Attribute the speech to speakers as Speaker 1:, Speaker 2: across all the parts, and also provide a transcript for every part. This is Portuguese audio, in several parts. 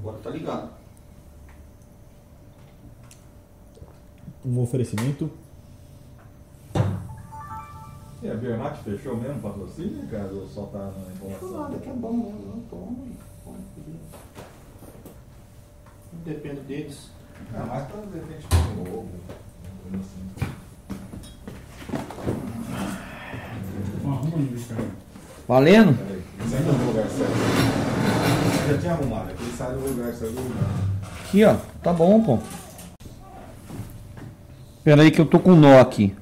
Speaker 1: Agora tá ligado.
Speaker 2: Um oferecimento.
Speaker 3: E a Bionac fechou mesmo o patrocínio, cara? Ou só tá na informação?
Speaker 1: Nada que é bom mesmo, não toma. toma, Não depende deles.
Speaker 3: Ah, mais pra de repente um ovo, uma coisa assim.
Speaker 1: Valendo?
Speaker 3: Senta no lugar certo. Já tinha arrumado, aqui ele sai do lugar certo do lugar.
Speaker 1: Aqui, ó. Tá bom, pô. Pera aí que eu tô com nó aqui.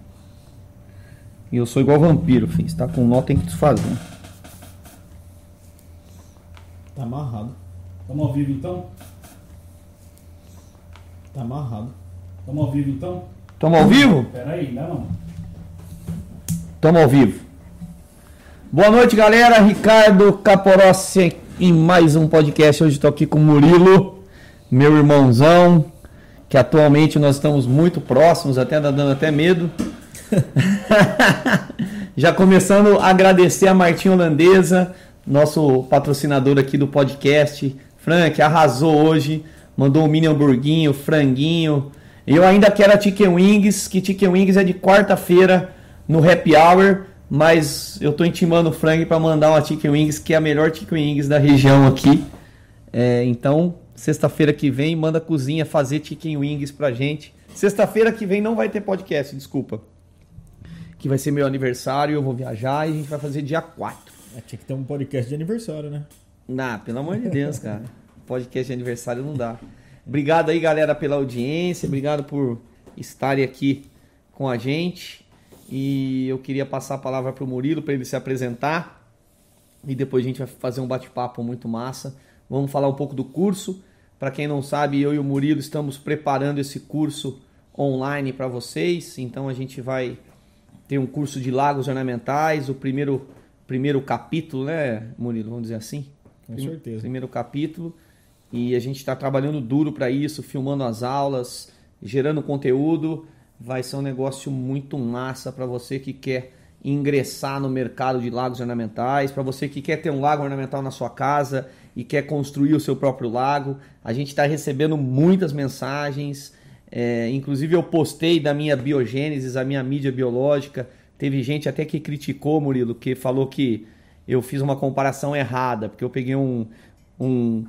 Speaker 1: E eu sou igual vampiro, filho. Se tá com nó, tem que desfazer.
Speaker 2: Tá amarrado.
Speaker 4: Tamo ao vivo então?
Speaker 2: Tá amarrado.
Speaker 4: Tamo ao vivo então?
Speaker 1: Tamo ao vivo?
Speaker 4: Pera aí, ainda não.
Speaker 1: Tamo ao vivo. Boa noite, galera. Ricardo Caporossi em mais um podcast. Hoje estou aqui com o Murilo, meu irmãozão, que atualmente nós estamos muito próximos, até tá dando até medo. Já começando a agradecer a Martinha Holandesa, nosso patrocinador aqui do podcast. Frank arrasou hoje, mandou um mini hamburguinho, franguinho. Eu ainda quero a Chicken Wings, que Chicken Wings é de quarta-feira no Happy Hour, mas eu tô intimando o Frank para mandar uma Chicken Wings, que é a melhor Chicken Wings da região aqui. É, então, sexta-feira que vem, manda a cozinha fazer Chicken Wings pra gente. Sexta-feira que vem não vai ter podcast, desculpa. Que vai ser meu aniversário, eu vou viajar e a gente vai fazer dia 4.
Speaker 2: É, tinha que ter um podcast de aniversário, né?
Speaker 1: Não, pelo amor de Deus, cara. Podcast de aniversário não dá. Obrigado aí, galera, pela audiência. Obrigado por estarem aqui com a gente. E eu queria passar a palavra para o Murilo para ele se apresentar. E depois a gente vai fazer um bate-papo muito massa. Vamos falar um pouco do curso. Para quem não sabe, eu e o Murilo estamos preparando esse curso online para vocês. Então a gente vai ter um curso de lagos ornamentais, o primeiro, primeiro capítulo, né, Murilo? Vamos dizer assim?
Speaker 2: Com certeza.
Speaker 1: Primeiro capítulo. E a gente está trabalhando duro para isso, filmando as aulas, gerando conteúdo. Vai ser um negócio muito massa para você que quer ingressar no mercado de lagos ornamentais, para você que quer ter um lago ornamental na sua casa e quer construir o seu próprio lago. A gente está recebendo muitas mensagens. é, inclusive eu postei da minha biogênesis, a minha mídia biológica. Teve gente até que criticou, Murilo, que falou que eu fiz uma comparação errada, porque eu peguei um, um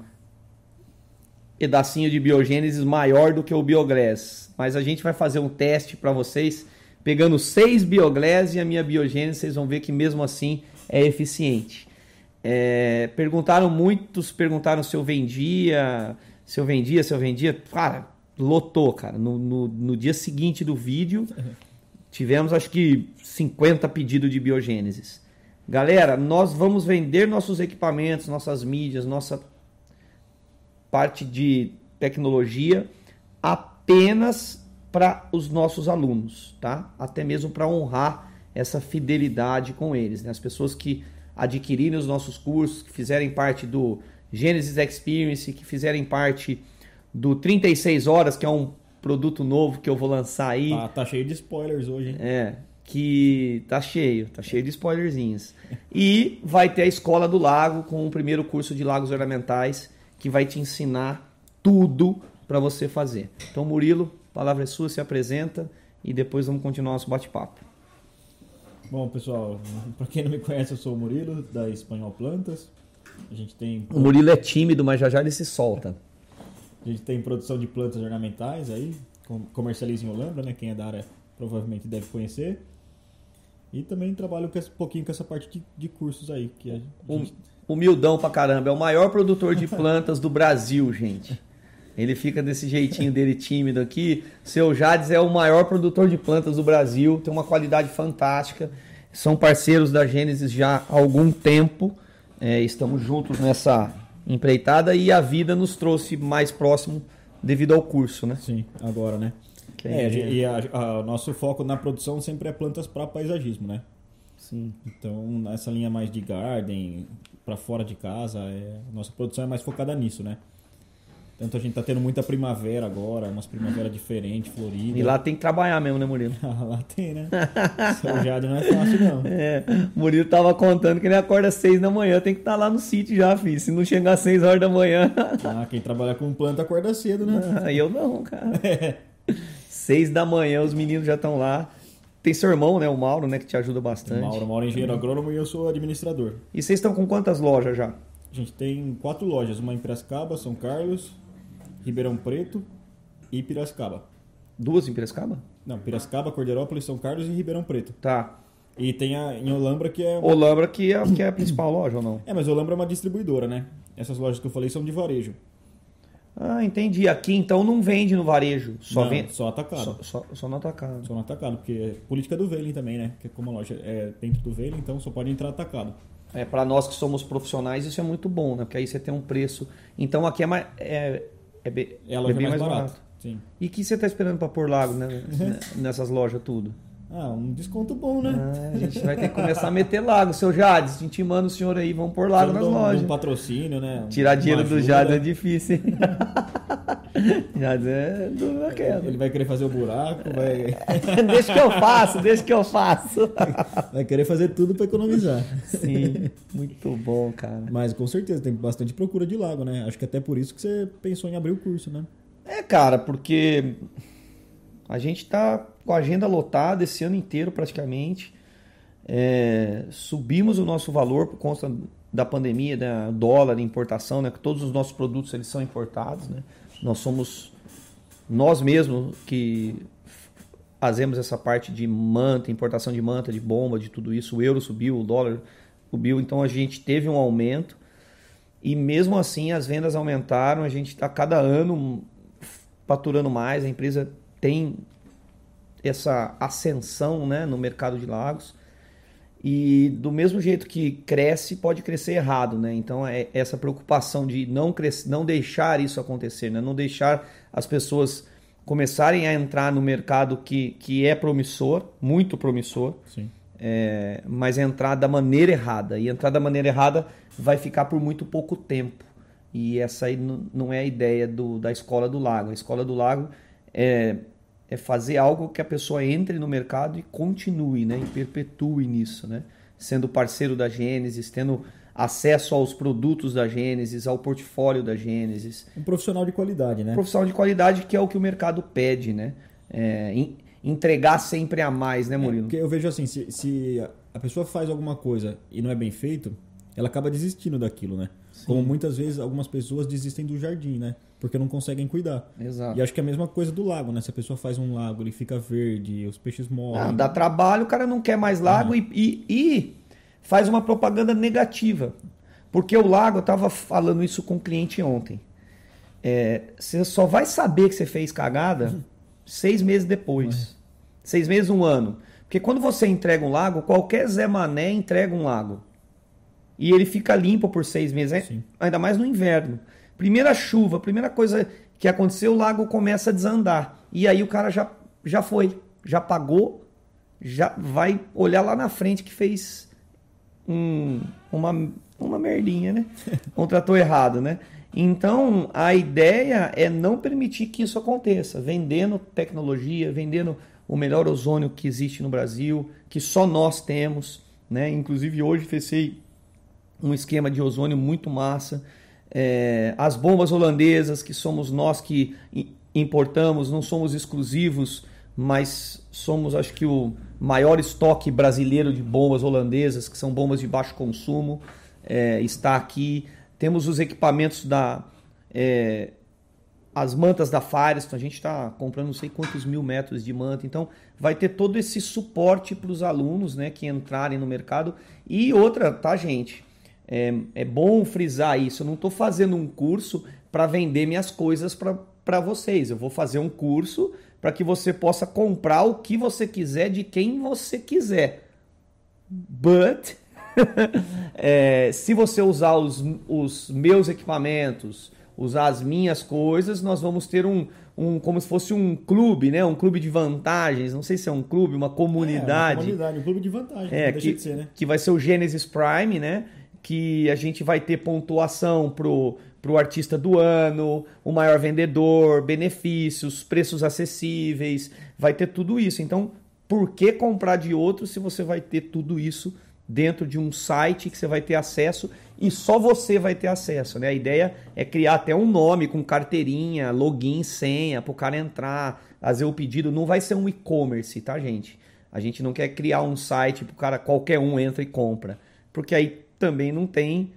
Speaker 1: pedacinho de biogênesis maior do que o Bioglass. Mas a gente vai fazer um teste para vocês, pegando seis Bioglass e a minha biogênese, vocês vão ver que mesmo assim é eficiente. É, perguntaram muitos, perguntaram se eu vendia, se eu vendia, se eu vendia. Cara, lotou, cara. No, no, no dia seguinte do vídeo, tivemos acho que 50 pedidos de biogênesis. Galera, nós vamos vender nossos equipamentos, nossas mídias, nossa parte de tecnologia apenas para os nossos alunos, tá? Até mesmo para honrar essa fidelidade com eles, né? As pessoas que adquirirem os nossos cursos, que fizerem parte do Genesis Experience, que fizerem parte do 36 horas, que é um produto novo que eu vou lançar aí.
Speaker 2: Tá, tá cheio de spoilers hoje, hein?
Speaker 1: É, que tá cheio, tá cheio de spoilerzinhos. E vai ter a Escola do Lago com o primeiro curso de lagos ornamentais que vai te ensinar tudo para você fazer. Então, Murilo, a palavra é sua, se apresenta e depois vamos continuar nosso bate-papo.
Speaker 2: Bom, pessoal, pra quem não me conhece, eu sou o Murilo, da Espanhol Plantas. A gente tem,
Speaker 1: O Murilo é tímido, mas já já ele se solta.
Speaker 2: a gente tem produção de plantas ornamentais aí, com- comercializa em Holambra, né? Quem é da área provavelmente deve conhecer. E também trabalho um pouquinho com essa parte de, de cursos aí, que a gente...
Speaker 1: Hum- Humildão pra caramba, é o maior produtor de plantas do Brasil, gente. Ele fica desse jeitinho dele tímido aqui. Seu Jades é o maior produtor de plantas do Brasil, tem uma qualidade fantástica. São parceiros da Gênesis já há algum tempo. É, estamos juntos nessa empreitada e a vida nos trouxe mais próximo devido ao curso, né?
Speaker 2: Sim, agora, né? É, e a- a- o nosso foco na produção sempre é plantas para paisagismo, né?
Speaker 1: Sim.
Speaker 2: Então, nessa linha mais de garden, para fora de casa, é, nossa produção é mais focada nisso, né? Tanto a gente tá tendo muita primavera agora, umas primavera diferentes, florida.
Speaker 1: E lá tem que trabalhar mesmo, né, Murilo?
Speaker 2: lá tem, né? São Jade não é fácil, não.
Speaker 1: É, o Murilo tava contando que ele acorda às seis da manhã, tem que estar lá no sítio já, filho. Se não chegar às seis horas da manhã.
Speaker 2: Ah, quem trabalha com planta acorda cedo, né?
Speaker 1: Aí eu não, cara. Seis da manhã, os meninos já estão lá. Tem seu irmão, né, o Mauro, né, que te ajuda bastante.
Speaker 2: Mauro, Mauro é engenheiro agrônomo e eu sou administrador.
Speaker 1: E vocês estão com quantas lojas já?
Speaker 2: A gente tem quatro lojas, uma em Piracicaba, São Carlos, Ribeirão Preto e Piracicaba.
Speaker 1: Duas em Piracicaba?
Speaker 2: Não, Piracicaba, Cordeirópolis, São Carlos e Ribeirão Preto.
Speaker 1: Tá.
Speaker 2: E tem a em Olambra que é.
Speaker 1: Olambra que é, que é a principal loja ou não?
Speaker 2: É, mas Olambra é uma distribuidora, né? Essas lojas que eu falei são de varejo.
Speaker 1: Ah, entendi. Aqui então não vende no varejo, só
Speaker 2: Não,
Speaker 1: vende
Speaker 2: Só atacado.
Speaker 1: só,
Speaker 2: Só,
Speaker 1: só, só no atacado.
Speaker 2: no atacado, porque é política do Veiling também, né? Que é como a loja é dentro do Veiling, então só pode entrar atacado.
Speaker 1: É, para nós que somos profissionais, isso é muito bom, né? Porque aí você tem um preço. Então aqui é mais. É, é, be-
Speaker 2: É a
Speaker 1: é
Speaker 2: loja
Speaker 1: bem
Speaker 2: mais,
Speaker 1: mais
Speaker 2: barata.
Speaker 1: barato.
Speaker 2: Sim.
Speaker 1: E o que você tá esperando para pôr lago né? nessas lojas tudo?
Speaker 2: Ah, um desconto bom, né?
Speaker 1: Ah, a gente vai ter que começar a meter lago. Seu Jades, intimando o senhor aí, vamos pôr lago nas
Speaker 2: um-
Speaker 1: lojas.
Speaker 2: Um patrocínio, né?
Speaker 1: Tirar dinheiro do. Jades é difícil, hein? Jades é duro na queda.
Speaker 2: Ele vai querer fazer o buraco, vai,
Speaker 1: deixa que eu faço, deixa que eu faço.
Speaker 2: vai querer fazer tudo para economizar.
Speaker 1: Sim, muito bom, cara.
Speaker 2: Mas com certeza tem bastante procura de lago, né? Acho que até por isso que você pensou em abrir o curso, né?
Speaker 1: É, cara, porque a gente tá com a agenda lotada esse ano inteiro praticamente. É, subimos o nosso valor por conta da pandemia, da dólar, importação, né? Que todos os nossos produtos eles são importados, né? Nós somos nós mesmos que fazemos essa parte de manta, importação de manta, de bomba, de tudo isso. O euro subiu, o dólar subiu, então a gente teve um aumento. E mesmo assim as vendas aumentaram, a gente está cada ano faturando mais, a empresa tem essa ascensão né, no mercado de lagos. E do mesmo jeito que cresce, pode crescer errado, né? Então é essa preocupação de não crescer, não deixar isso acontecer, né? Não deixar as pessoas começarem a entrar no mercado que, que é promissor, muito promissor,
Speaker 2: Sim.
Speaker 1: é, mas entrar da maneira errada. E entrar da maneira errada vai ficar por muito pouco tempo. E essa aí não é a ideia do, da Escola do Lago. A Escola do Lago é, é fazer algo que a pessoa entre no mercado e continue, né? E perpetue nisso, né? Sendo parceiro da Gênesis, tendo acesso aos produtos da Gênesis, ao portfólio da Gênesis
Speaker 2: Um profissional de qualidade, né?
Speaker 1: profissional de qualidade que é o que o mercado pede, né? É, en- entregar sempre a mais, né, Murilo?
Speaker 2: Porque eu vejo assim, se, se a pessoa faz alguma coisa e não é bem feito, ela acaba desistindo daquilo, né? Como muitas vezes algumas pessoas desistem do jardim, né? Porque não conseguem cuidar.
Speaker 1: Exato.
Speaker 2: E acho que é a mesma coisa do lago, né? Se a pessoa faz um lago, ele fica verde, os peixes morrem.
Speaker 1: Ah, dá trabalho, o cara não quer mais lago e, e- e faz uma propaganda negativa. Porque o lago, eu estava falando isso com um cliente ontem. É, você só vai saber que você fez cagada seis meses depois. Seis meses, um ano. Porque quando você entrega um lago, qualquer Zé Mané entrega um lago. E ele fica limpo por seis meses, é-
Speaker 2: Sim.
Speaker 1: ainda mais no inverno. Primeira chuva, primeira coisa que aconteceu, o lago começa a desandar. E aí o cara já, já foi, já pagou, já vai olhar lá na frente que fez um- uma, uma merdinha, né? Contratou errado, né? Então, a ideia é não permitir que isso aconteça, vendendo tecnologia, vendendo o melhor ozônio que existe no Brasil, que só nós temos, né? Inclusive hoje fechei um esquema de ozônio muito massa. É, as bombas holandesas, que somos nós que importamos, não somos exclusivos, mas somos, acho que, o maior estoque brasileiro de bombas holandesas, que são bombas de baixo consumo, é, está aqui. Temos os equipamentos da. é, as mantas da Firestone, a gente está comprando não sei quantos mil metros de manta, então vai ter todo esse suporte para os alunos né, que entrarem no mercado. E outra, tá, gente? É, é bom frisar isso. Eu não estou fazendo um curso para vender minhas coisas para vocês. Eu vou fazer um curso para que você possa comprar o que você quiser de quem você quiser. But é, se você usar os, os meus equipamentos, usar as minhas coisas, nós vamos ter um, um como se fosse um clube, né? Um clube de vantagens. Não sei se é um clube, uma
Speaker 2: É, uma
Speaker 1: comunidade.
Speaker 2: comunidade, um clube de vantagem.
Speaker 1: É, que,
Speaker 2: de ser, né?
Speaker 1: que vai ser o Genesis Prime, né? Que a gente vai ter pontuação pro, para o artista do ano, o maior vendedor, benefícios, preços acessíveis, vai ter tudo isso. Então, por que comprar de outro se você vai ter tudo isso dentro de um site que você vai ter acesso e só você vai ter acesso, né? A ideia é criar até um nome com carteirinha, login, senha para o cara entrar, fazer o pedido. Não vai ser um e-commerce, tá, gente? A gente não quer criar um site para o cara qualquer um entra e compra, porque aí também não tem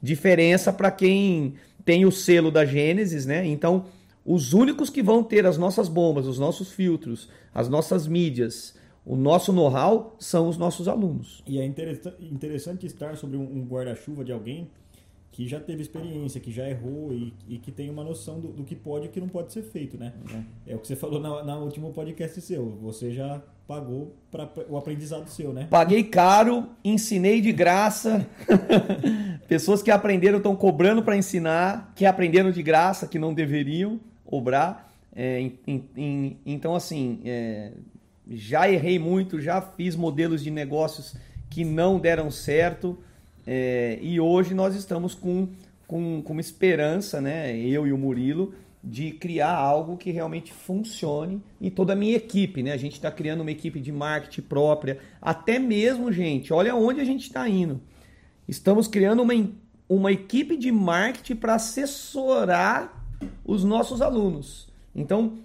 Speaker 1: diferença para quem tem o selo da Gênesis, né? Então, os únicos que vão ter as nossas bombas, os nossos filtros, as nossas mídias, o nosso know-how são os nossos alunos.
Speaker 2: E é interessante estar sobre um guarda-chuva de alguém que já teve experiência, que já errou e, e que tem uma noção do, do, que pode e que não pode ser feito, né? É, é o que você falou na, na último podcast seu. Você já pagou para o aprendizado seu, né?
Speaker 1: Paguei caro, ensinei de graça. Pessoas que aprenderam estão cobrando para ensinar, que aprenderam de graça, que não deveriam cobrar. É, em, em, então, assim, é, já errei muito, já fiz modelos de negócios que não deram certo é, e hoje nós estamos com, com, com uma esperança, né, eu e o Murilo, de criar algo que realmente funcione e toda a minha equipe, né? A gente está criando uma equipe de marketing própria, até mesmo, gente, olha onde a gente está indo. Estamos criando uma, uma equipe de marketing para assessorar os nossos alunos. Então,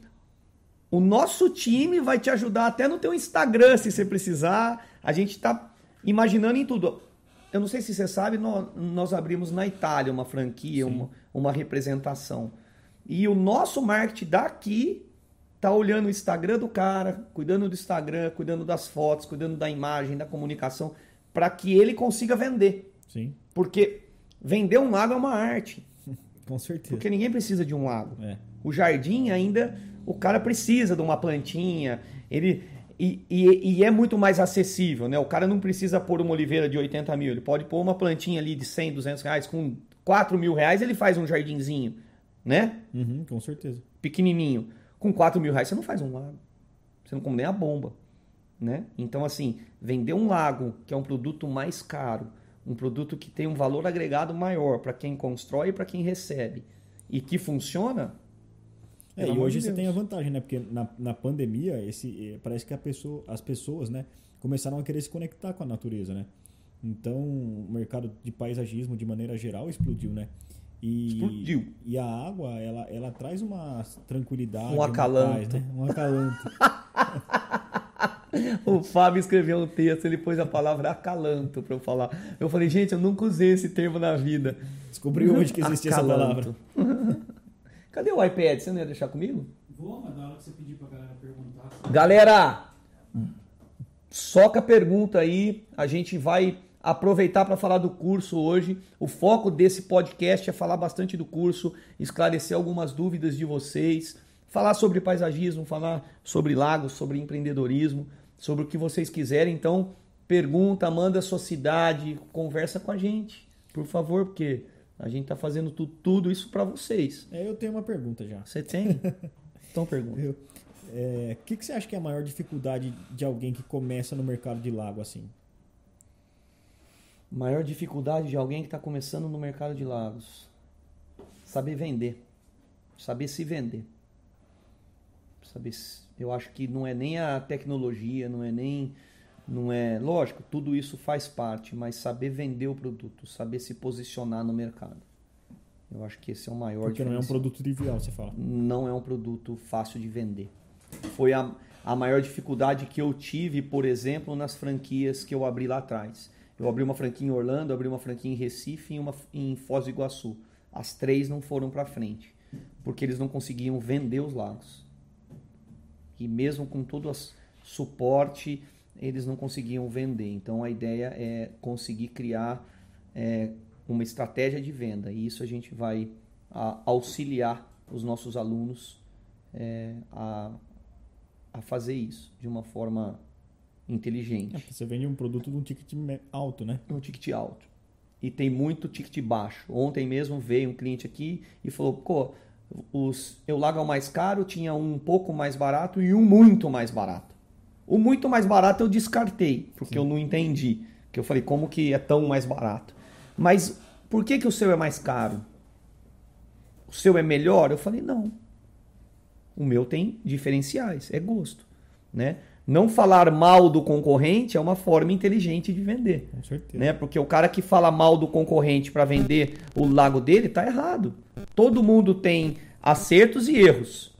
Speaker 1: o nosso time vai te ajudar até no teu Instagram, se você precisar. A gente está imaginando em tudo. Eu não sei se você sabe, nós, nós abrimos na Itália uma franquia, uma, uma representação. E o nosso marketing daqui tá olhando o Instagram do cara, cuidando do Instagram, cuidando das fotos, cuidando da imagem, da comunicação, para que ele consiga vender.
Speaker 2: Sim.
Speaker 1: Porque vender um lago é uma arte.
Speaker 2: Com certeza.
Speaker 1: Porque ninguém precisa de um lago.
Speaker 2: É.
Speaker 1: O jardim ainda o cara precisa de uma plantinha, ele e, e, e, é muito mais acessível, né? O cara não precisa pôr uma oliveira de 80 mil, ele pode pôr uma plantinha ali de 100, 200 reais, com 4 mil reais ele faz um jardinzinho, né?
Speaker 2: Uhum, com certeza.
Speaker 1: Pequenininho. Com 4 mil reais você não faz um lago, você não come nem a bomba, né? Então, assim, vender um lago, que é um produto mais caro, um produto que tem um valor agregado maior para quem constrói e para quem recebe, e que funciona,
Speaker 2: é, e hoje de você tem a vantagem, né? Porque na, na pandemia, esse, eh, parece que a pessoa, as pessoas, né, começaram a querer se conectar com a natureza, né? Então, o mercado de paisagismo, de maneira geral, explodiu, né? E,
Speaker 1: explodiu.
Speaker 2: E a água, ela, ela traz uma tranquilidade.
Speaker 1: Um acalanto.
Speaker 2: Paz, né? Um acalanto.
Speaker 1: o Fábio escreveu um texto, ele pôs a palavra acalanto para eu falar. Eu falei, gente, eu nunca usei esse termo na vida.
Speaker 2: Descobri hoje que existia acalanto. essa palavra.
Speaker 1: Cadê o iPad? Você não ia deixar comigo?
Speaker 4: Vou, mas na hora que você pedir pra galera perguntar.
Speaker 1: Galera, soca a pergunta aí. A gente vai aproveitar para falar do curso hoje. O foco desse podcast é falar bastante do curso, esclarecer algumas dúvidas de vocês, falar sobre paisagismo, falar sobre lagos, sobre empreendedorismo, sobre o que vocês quiserem. Então, pergunta, manda a sua cidade, conversa com a gente, por favor, porque a gente está fazendo tu, tudo isso para vocês.
Speaker 2: É, eu tenho uma pergunta já.
Speaker 1: Você tem? então pergunta.
Speaker 2: O é, que, que você acha que é a maior dificuldade de alguém que começa no mercado de lago assim?
Speaker 1: Maior dificuldade de alguém que está começando no mercado de lagos? Saber vender. Saber se vender. Saber se, eu acho que não é nem a tecnologia, não é nem não é, lógico, tudo isso faz parte, mas saber vender o produto, saber se posicionar no mercado. Eu acho que esse é o maior
Speaker 2: Porque não é um produto trivial, você fala.
Speaker 1: Não é um produto fácil de vender. Foi a, a maior dificuldade que eu tive, por exemplo, nas franquias que eu abri lá atrás. Eu abri uma franquia em Orlando, abri uma franquia em Recife e uma em Foz do Iguaçu. As três não foram para frente, porque eles não conseguiam vender os lagos. E mesmo com todo o suporte, eles não conseguiam vender. Então a ideia é conseguir criar é, uma estratégia de venda e isso a gente vai a, auxiliar os nossos alunos é, a, a fazer isso de uma forma inteligente.
Speaker 2: É, você vende um produto de um ticket alto, né?
Speaker 1: Um ticket alto. E tem muito ticket baixo. Ontem mesmo veio um cliente aqui e falou: pô, os, eu lago mais caro, tinha um pouco mais barato e um muito mais barato. O muito mais barato eu descartei, porque Sim. eu não entendi. Que eu falei, como que é tão mais barato? Mas por que, que o seu é mais caro? o seu é melhor? Eu falei, não. O meu tem diferenciais, é gosto, né? Não falar mal do concorrente é uma forma inteligente de vender,
Speaker 2: Com certeza.
Speaker 1: né? Porque o cara que fala mal do concorrente para vender o lago dele tá errado. Todo mundo tem acertos e erros,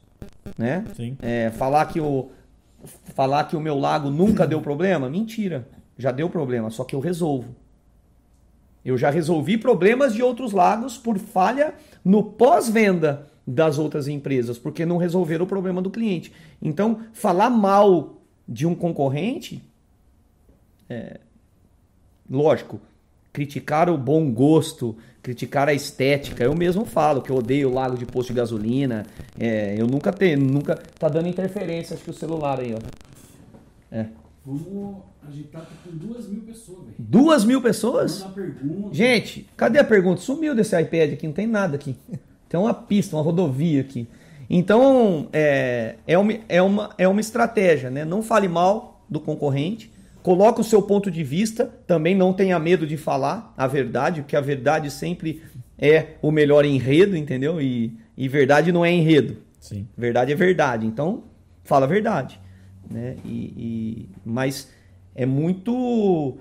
Speaker 1: né?
Speaker 2: Sim.
Speaker 1: É, falar que o falar que o meu lago nunca deu problema, mentira. Já deu problema, só que eu resolvo. Eu já resolvi problemas de outros lagos por falha no pós-venda das outras empresas, porque não resolveram o problema do cliente. Então, falar mal de um concorrente, é, lógico, criticar o bom gosto, criticar a estética. Eu mesmo falo que eu odeio o lago de posto de gasolina. é, eu nunca tenho, nunca tá dando interferência, acho que o celular aí, ó. É.
Speaker 4: Vamos agitar com duas mil pessoas, velho.
Speaker 1: Duas mil pessoas? Gente, cadê a pergunta? Sumiu desse iPad aqui, não tem nada aqui. Tem uma pista, uma rodovia aqui. Então, é, é, uma, é, uma, é uma estratégia, né? Não fale mal do concorrente, coloque o seu ponto de vista, também não tenha medo de falar a verdade, porque a verdade sempre é o melhor enredo, entendeu? E, e verdade não é enredo.
Speaker 2: Sim.
Speaker 1: Verdade é verdade. Então, fala a verdade. Né? E, e- mas é muito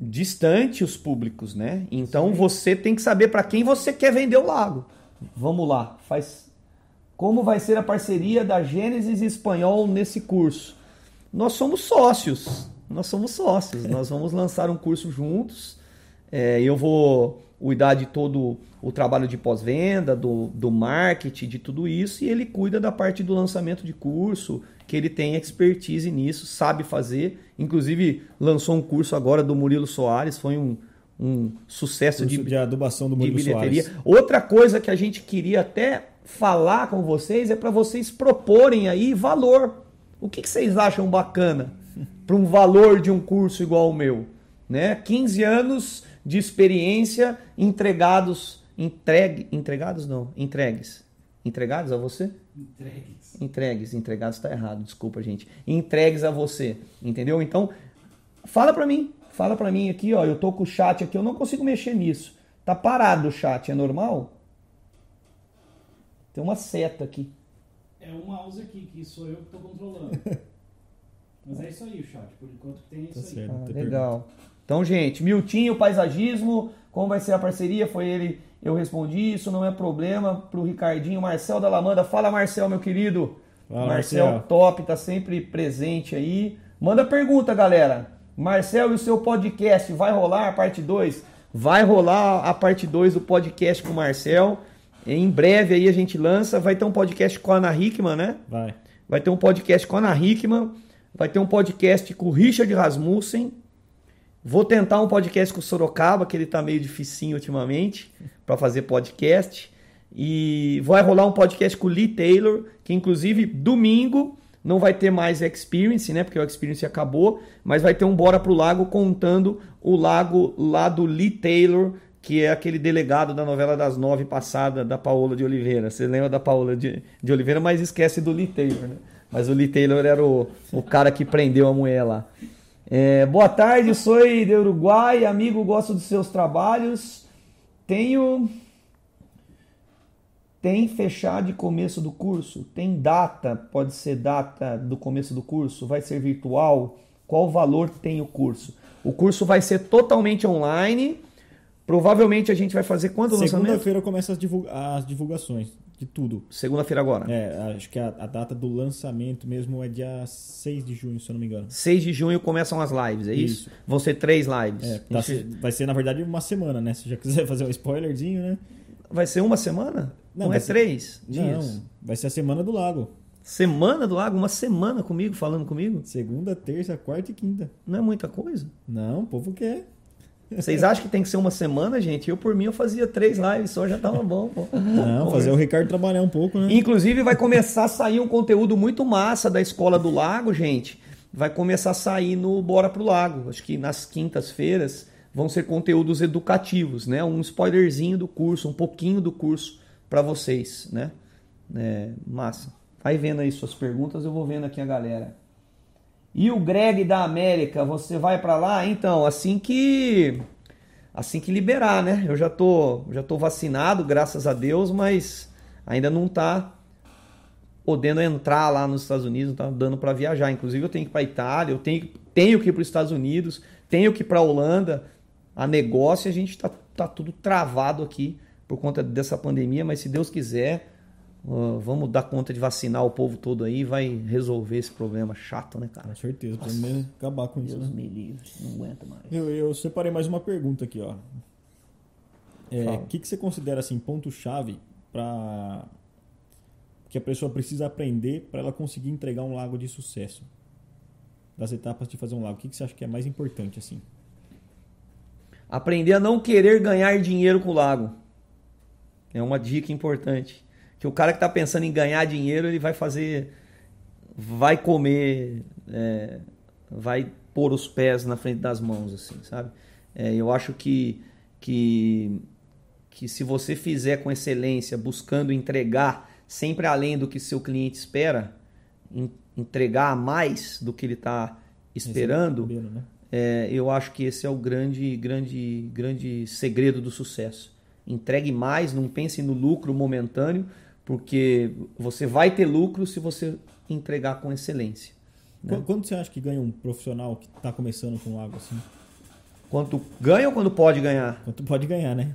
Speaker 1: distante os públicos, né? Então você tem que saber para quem você quer vender o lago. Vamos lá, faz como vai ser a parceria da Gênesis Espanhol nesse curso? Nós somos sócios. Nós somos sócios. Nós vamos lançar um curso juntos. É, eu vou cuidar de todo o trabalho de pós-venda, do, do marketing, de tudo isso, e ele cuida da parte do lançamento de curso, que ele tem expertise nisso, sabe fazer. Inclusive, lançou um curso agora do Murilo Soares, foi um, um sucesso de,
Speaker 2: de adubação do Murilo
Speaker 1: bilheteria.
Speaker 2: Soares.
Speaker 1: Outra coisa que a gente queria até falar com vocês é para vocês proporem aí valor. O que, que vocês acham bacana para um valor de um curso igual ao meu? Né? 15 anos de experiência entregados, entregue, entregados não, entregues. Entregados a você?
Speaker 4: Entregues.
Speaker 1: Entregues, entregados tá errado, desculpa, gente. Entregues a você, entendeu? Então, fala pra mim, fala pra mim aqui, ó, eu tô com o chat aqui, eu não consigo mexer nisso. Tá parado o chat, é normal? Tem uma seta aqui.
Speaker 4: É o mouse aqui, que sou eu que tô controlando. Mas é isso aí o chat. Por enquanto tem
Speaker 2: Tá
Speaker 4: isso aí.
Speaker 2: certo.
Speaker 1: Ah, legal. Então, gente, Miltinho Paisagismo, como vai ser a parceria? Foi ele, eu respondi, isso não é problema. Pro Ricardinho, Marcel da Lamanda. Fala, Marcel, meu querido.
Speaker 2: Fala,
Speaker 1: Marcel,
Speaker 2: Marcel.
Speaker 1: top, tá sempre presente aí. Manda pergunta, galera. Marcel e o seu podcast, vai rolar a parte 2? Vai rolar a parte 2 do podcast com o Marcel. Em breve aí a gente lança. Vai ter um podcast com a Ana Hickman, né?
Speaker 2: Vai.
Speaker 1: Vai ter um podcast com a Ana Hickman. Vai ter um podcast com o Richard Rasmussen. Vou tentar um podcast com o Sorocaba, que ele tá meio dificinho ultimamente para fazer podcast. E vai rolar um podcast com o Lee Taylor, que inclusive domingo não vai ter mais Experience, né? Porque o Experience acabou, mas vai ter um Bora pro Lago contando o lago lá do Lee Taylor, que é aquele delegado da novela das nove passada da Paola de Oliveira. Você lembra da Paola de, de Oliveira, mas esquece do Lee Taylor, né? Mas o Lee Taylor era o, o cara que prendeu a mulher lá. É, boa tarde, sou de Uruguai, amigo, gosto dos seus trabalhos. Tenho. Tem fechar de começo do curso? Tem data? Pode ser data do começo do curso? Vai ser virtual? Qual valor tem o curso? O curso vai ser totalmente online. Provavelmente a gente vai fazer quando o lançamento?
Speaker 2: Segunda-feira começa as, divulga- as divulgações de tudo.
Speaker 1: Segunda-feira agora.
Speaker 2: É, acho que a, a data do lançamento mesmo é dia 6 de junho, se eu não me engano.
Speaker 1: 6 de junho começam as lives, é isso?
Speaker 2: Isso.
Speaker 1: Vão ser três lives.
Speaker 2: É, tá
Speaker 1: gente-
Speaker 2: vai ser, na verdade, uma semana, né? Se já quiser fazer um spoilerzinho, né?
Speaker 1: Vai ser uma semana? Não,
Speaker 2: Não,
Speaker 1: é
Speaker 2: ser-
Speaker 1: três dias?
Speaker 2: Não, vai ser a semana do lago.
Speaker 1: Semana do lago? Uma semana comigo, falando comigo?
Speaker 2: Segunda, terça, quarta e quinta.
Speaker 1: Não é muita coisa?
Speaker 2: Não, o povo quer.
Speaker 1: Vocês acham que tem que ser uma semana, gente? Eu, por mim, eu fazia três lives só, já tava bom, pô.
Speaker 2: Não, fazer o Ricardo trabalhar um pouco, né?
Speaker 1: Inclusive, vai começar a sair um conteúdo muito massa da Escola do Lago, gente. Vai começar a sair no Bora pro Lago. Acho que nas quintas-feiras vão ser conteúdos educativos, né? Um spoilerzinho do curso, um pouquinho do curso para vocês, né? É, massa. Vai vendo aí suas perguntas, eu vou vendo aqui a galera. E o Greg da América, você vai para lá? Então, assim que assim que liberar, né? Eu já tô já tô vacinado, graças a Deus, mas ainda não está podendo entrar lá nos Estados Unidos, não está dando para viajar. Inclusive eu tenho que ir para Itália, eu tenho, tenho que ir para os Estados Unidos, tenho que ir para Holanda. A negócio a gente está tá tudo travado aqui por conta dessa pandemia, mas se Deus quiser, uh, vamos dar conta de vacinar o povo todo aí, vai resolver esse problema chato, né, cara?
Speaker 2: Com certeza, pelo menos acabar com isso.
Speaker 1: Deus
Speaker 2: Né?
Speaker 1: me livre, não aguento mais.
Speaker 2: Eu, eu separei mais uma pergunta aqui, ó. É. O que, que você considera assim ponto-chave para que a pessoa precisa aprender para ela conseguir entregar um lago de sucesso? Das etapas de fazer um lago, o que, que você acha que é mais importante assim?
Speaker 1: Aprender a não querer ganhar dinheiro com o lago. É uma dica importante. Que o cara que está pensando em ganhar dinheiro, ele vai fazer. Vai comer. é, vai pôr os pés na frente das mãos, assim, sabe? É, eu acho que, que, que se você fizer com excelência, buscando entregar sempre além do que seu cliente espera, en- entregar mais do que ele está esperando,
Speaker 2: né?
Speaker 1: é, eu acho que esse é o grande, grande, grande segredo do sucesso. Entregue mais, não pense no lucro momentâneo, porque você vai ter lucro se você entregar com excelência. né?
Speaker 2: Qu- Quando você acha que ganha um profissional que está começando com lago assim?
Speaker 1: Quanto ganha ou quando pode ganhar?
Speaker 2: Quanto pode ganhar, né?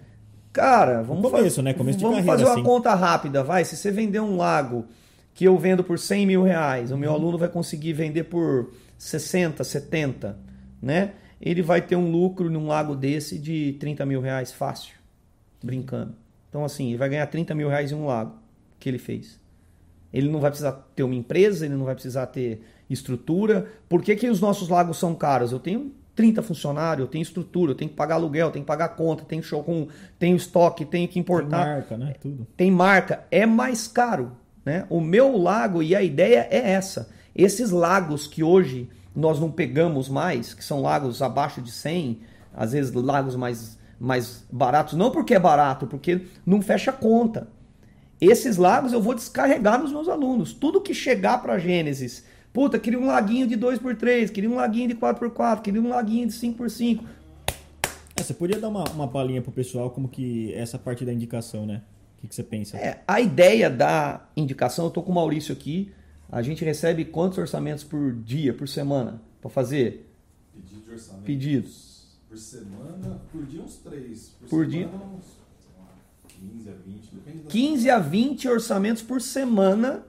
Speaker 1: Cara, vamos,
Speaker 2: começo,
Speaker 1: fa-
Speaker 2: né? Começo de
Speaker 1: vamos
Speaker 2: carreira,
Speaker 1: fazer uma
Speaker 2: assim.
Speaker 1: conta rápida, vai. Se você vender um lago que eu vendo por 100 mil reais,
Speaker 2: Uhum.
Speaker 1: o meu aluno vai conseguir vender por 60, 70, né? Ele vai ter um lucro num lago desse de 30 mil reais fácil, brincando. Então, assim, ele vai ganhar 30 mil reais em um lago que ele fez. Ele não vai precisar ter uma empresa, ele não vai precisar ter estrutura. Por que, que os nossos lagos são caros? Eu tenho 30 funcionários, eu tenho estrutura, eu tenho que pagar aluguel, tenho que pagar conta, tenho showroom, tenho estoque, tenho que
Speaker 2: Tem
Speaker 1: importar
Speaker 2: marca, né? Tudo.
Speaker 1: tem marca, é mais caro. Né? O meu lago, e a ideia é essa. Esses lagos que hoje nós não pegamos mais, que são lagos abaixo de 100, às vezes lagos mais, mais baratos, não porque é barato, porque não fecha conta. Esses lagos eu vou descarregar nos meus alunos. Tudo que chegar para Gênesis, puta, queria um laguinho de 2x3, queria um laguinho de 4x4, queria um laguinho de 5x5.
Speaker 2: É, você podia dar uma, uma palhinha pro pessoal como que é essa parte da indicação, né? O que, que você pensa?
Speaker 1: É, a ideia da indicação, eu tô com o Maurício aqui. A gente recebe quantos orçamentos por dia, por semana, para fazer
Speaker 3: Pedido de orçamento.
Speaker 1: pedidos?
Speaker 3: Por semana, por dia uns três. Por,
Speaker 1: Por
Speaker 3: semana,
Speaker 1: dia?
Speaker 3: Uns, 15 a 20, depende da
Speaker 1: 15 a 20 orçamentos por semana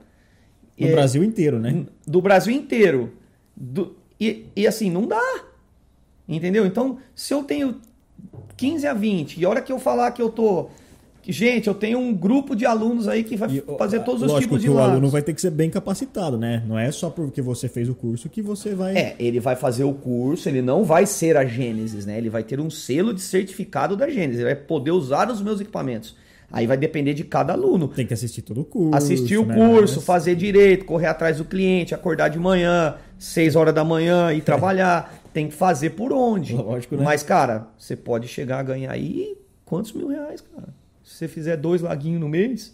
Speaker 2: No
Speaker 1: é,
Speaker 2: Brasil inteiro, né?
Speaker 1: do Brasil inteiro. Do- e, e assim, não dá. Entendeu? Então, se eu tenho 15 a 20, e a hora que eu falar que eu tô. Gente, eu tenho um grupo de alunos aí que vai
Speaker 2: E,
Speaker 1: fazer todos os tipos de
Speaker 2: que o
Speaker 1: lagos.
Speaker 2: aluno vai ter que ser bem capacitado, né? Não é só porque você fez o curso que você vai.
Speaker 1: É, ele vai fazer o curso, ele não vai ser a Gênesis, né? Ele vai ter um selo de certificado da Gênesis, ele vai poder usar os meus equipamentos. Aí vai depender de cada aluno.
Speaker 2: Tem que assistir todo o curso.
Speaker 1: Assistir o
Speaker 2: né?
Speaker 1: curso, fazer direito, correr atrás do cliente, acordar de manhã, 6 horas da manhã, ir trabalhar. Tem que fazer por onde.
Speaker 2: Lógico, né?
Speaker 1: Mas, cara, você pode chegar a ganhar aí quantos mil reais, cara? Se você fizer dois laguinhos no mês,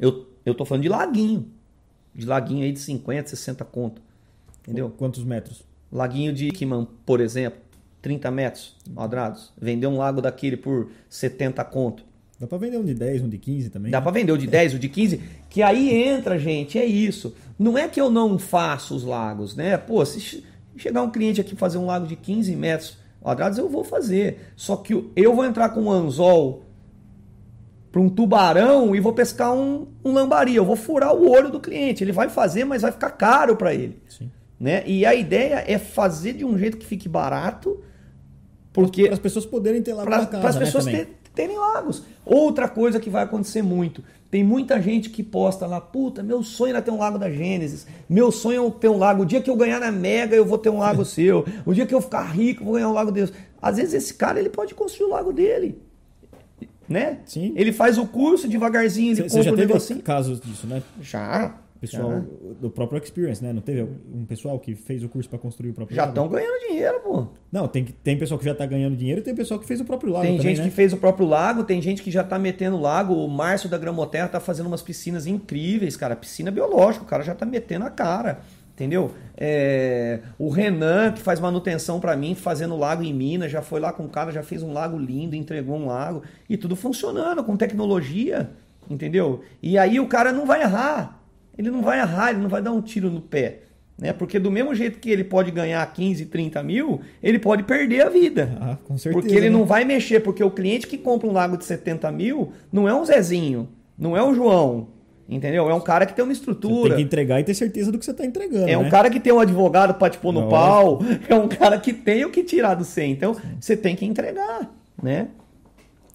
Speaker 1: eu, eu tô falando de laguinho. De laguinho aí de 50, 60 conto. Entendeu?
Speaker 2: Quantos metros?
Speaker 1: Laguinho de Ickman, por exemplo, 30 metros quadrados. Vender um lago daquele por 70 conto.
Speaker 2: Dá pra vender um de 10, um de 15 também?
Speaker 1: Dá pra vender o de 10, o de 15, que aí entra, gente, é isso. Não é que eu não faço os lagos, né? Pô, se che- chegar um cliente aqui fazer um lago de 15 metros quadrados, eu vou fazer. Só que eu- eu vou entrar com um anzol para um tubarão e vou pescar um, um lambari. Eu vou furar o olho do cliente. Ele vai fazer, mas vai ficar caro para ele.
Speaker 2: Sim.
Speaker 1: Né? E a ideia é fazer de um jeito que fique barato, porque
Speaker 2: Para as pessoas poderem ter lá
Speaker 1: para as
Speaker 2: né,
Speaker 1: pessoas
Speaker 2: também.
Speaker 1: ter- terem lagos. Outra coisa que vai acontecer muito. Tem muita gente que posta lá, puta, meu sonho era ter um lago da Gênesis. Meu sonho é ter um lago. O dia que eu ganhar na Mega, eu vou ter um lago seu. O dia que eu ficar rico, eu vou ganhar um lago Deus. Às vezes esse cara, ele pode construir o lago dele. Né?
Speaker 2: Sim.
Speaker 1: Ele faz o curso devagarzinho, ele
Speaker 2: Você
Speaker 1: compra
Speaker 2: já teve
Speaker 1: negocinho.
Speaker 2: casos disso, né?
Speaker 1: Já.
Speaker 2: Pessoal
Speaker 1: já.
Speaker 2: do próprio Experience, né? Não teve um pessoal que fez o curso para construir o próprio
Speaker 1: Já estão ganhando dinheiro, pô.
Speaker 2: Não, tem, tem pessoal que já tá ganhando dinheiro e tem pessoal que fez o próprio lago
Speaker 1: Tem
Speaker 2: também,
Speaker 1: gente
Speaker 2: né?
Speaker 1: que fez o próprio lago, tem gente que já tá metendo lago. O Márcio da Gramoterra tá fazendo umas piscinas incríveis, cara. Piscina biológica, o cara já tá metendo a cara. Entendeu? É, o Renan, que faz manutenção para mim, fazendo lago em Minas, já foi lá com o cara, já fez um lago lindo, entregou um lago. E tudo funcionando, com tecnologia. entendeu? E aí o cara não vai errar. Ele não vai errar, ele não vai dar um tiro no pé. Né? Porque do mesmo jeito que ele pode ganhar 15, 30 mil, ele pode perder a vida.
Speaker 2: Ah, com certeza.
Speaker 1: Porque ele
Speaker 2: né?
Speaker 1: não vai mexer, porque o cliente que compra um lago de 70 mil não é um Zezinho, não é um João, entendeu? É um cara que tem uma
Speaker 2: Você
Speaker 1: estrutura.
Speaker 2: tem que entregar e ter certeza do que você está entregando.
Speaker 1: É um
Speaker 2: né?
Speaker 1: cara que tem um advogado para te pôr no
Speaker 2: Lógico.
Speaker 1: pau, é um cara que tem o que tirar do 100. Então, você tem que entregar, né?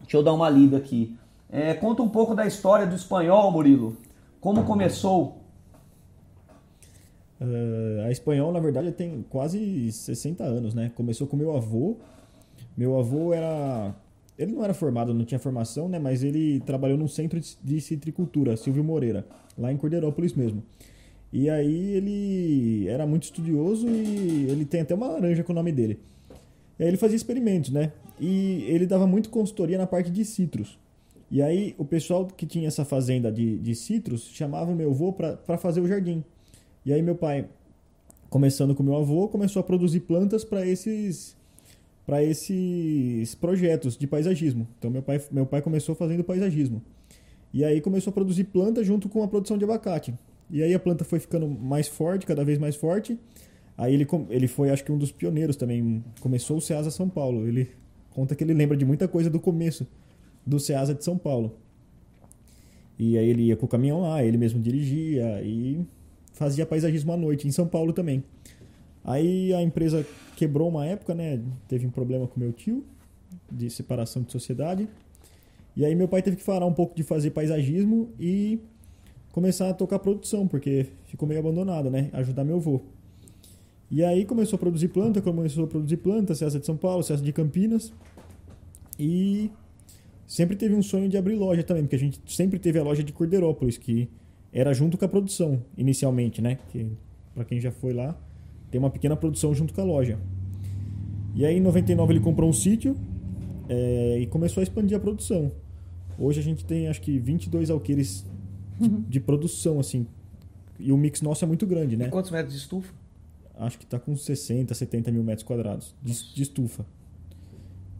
Speaker 1: Deixa eu dar uma lida aqui. É, conta um pouco da história do espanhol, Murilo. Como começou?
Speaker 2: Ah, a espanhol, na verdade, tem quase 60 anos, né? Começou com meu avô. Meu avô era. Ele não era formado, não tinha formação, né? Mas ele trabalhou num centro de- citricultura, Silvio Moreira, lá em Cordeirópolis mesmo. E aí ele era muito estudioso e ele tem até uma laranja com o nome dele. E aí ele fazia experimentos, né? E ele dava muito consultoria na parte de citros. E aí o pessoal que tinha essa fazenda de, de citros chamava meu avô para fazer o jardim. E aí meu pai, começando com meu avô, começou a produzir plantas para esses para esses projetos de paisagismo. Então meu pai meu pai começou fazendo paisagismo. E aí começou a produzir planta junto com a produção de abacate. E aí a planta foi ficando mais forte, cada vez mais forte. Aí ele, ele foi, acho que um dos pioneiros também. Começou o Ceasa São Paulo. Ele conta que ele lembra de muita coisa do começo do Ceasa de São Paulo. E aí ele ia com o caminhão lá, ele mesmo dirigia e fazia paisagismo à noite, em São Paulo também. Aí a empresa quebrou uma época, né? Teve um problema com meu tio, de separação de sociedade. E aí meu pai teve que parar um pouco de fazer paisagismo e começar a tocar produção, porque ficou meio abandonado, né? Ajudar meu avô. E aí começou a produzir planta, começou a produzir planta, César de São Paulo, César de Campinas. E sempre teve um sonho de abrir loja também, porque a gente sempre teve a loja de Cordeirópolis, que era junto com a produção, inicialmente, né? Que, pra quem já foi lá, tem uma pequena produção junto com a loja. E aí em 99 ele comprou um sítio é, e começou a expandir a produção. Hoje a gente tem acho que 22 alqueires de, de produção, assim. E o mix nosso é muito grande, né?
Speaker 1: Quantos metros de estufa?
Speaker 2: Acho que tá com 60, 70 mil metros quadrados de, de estufa.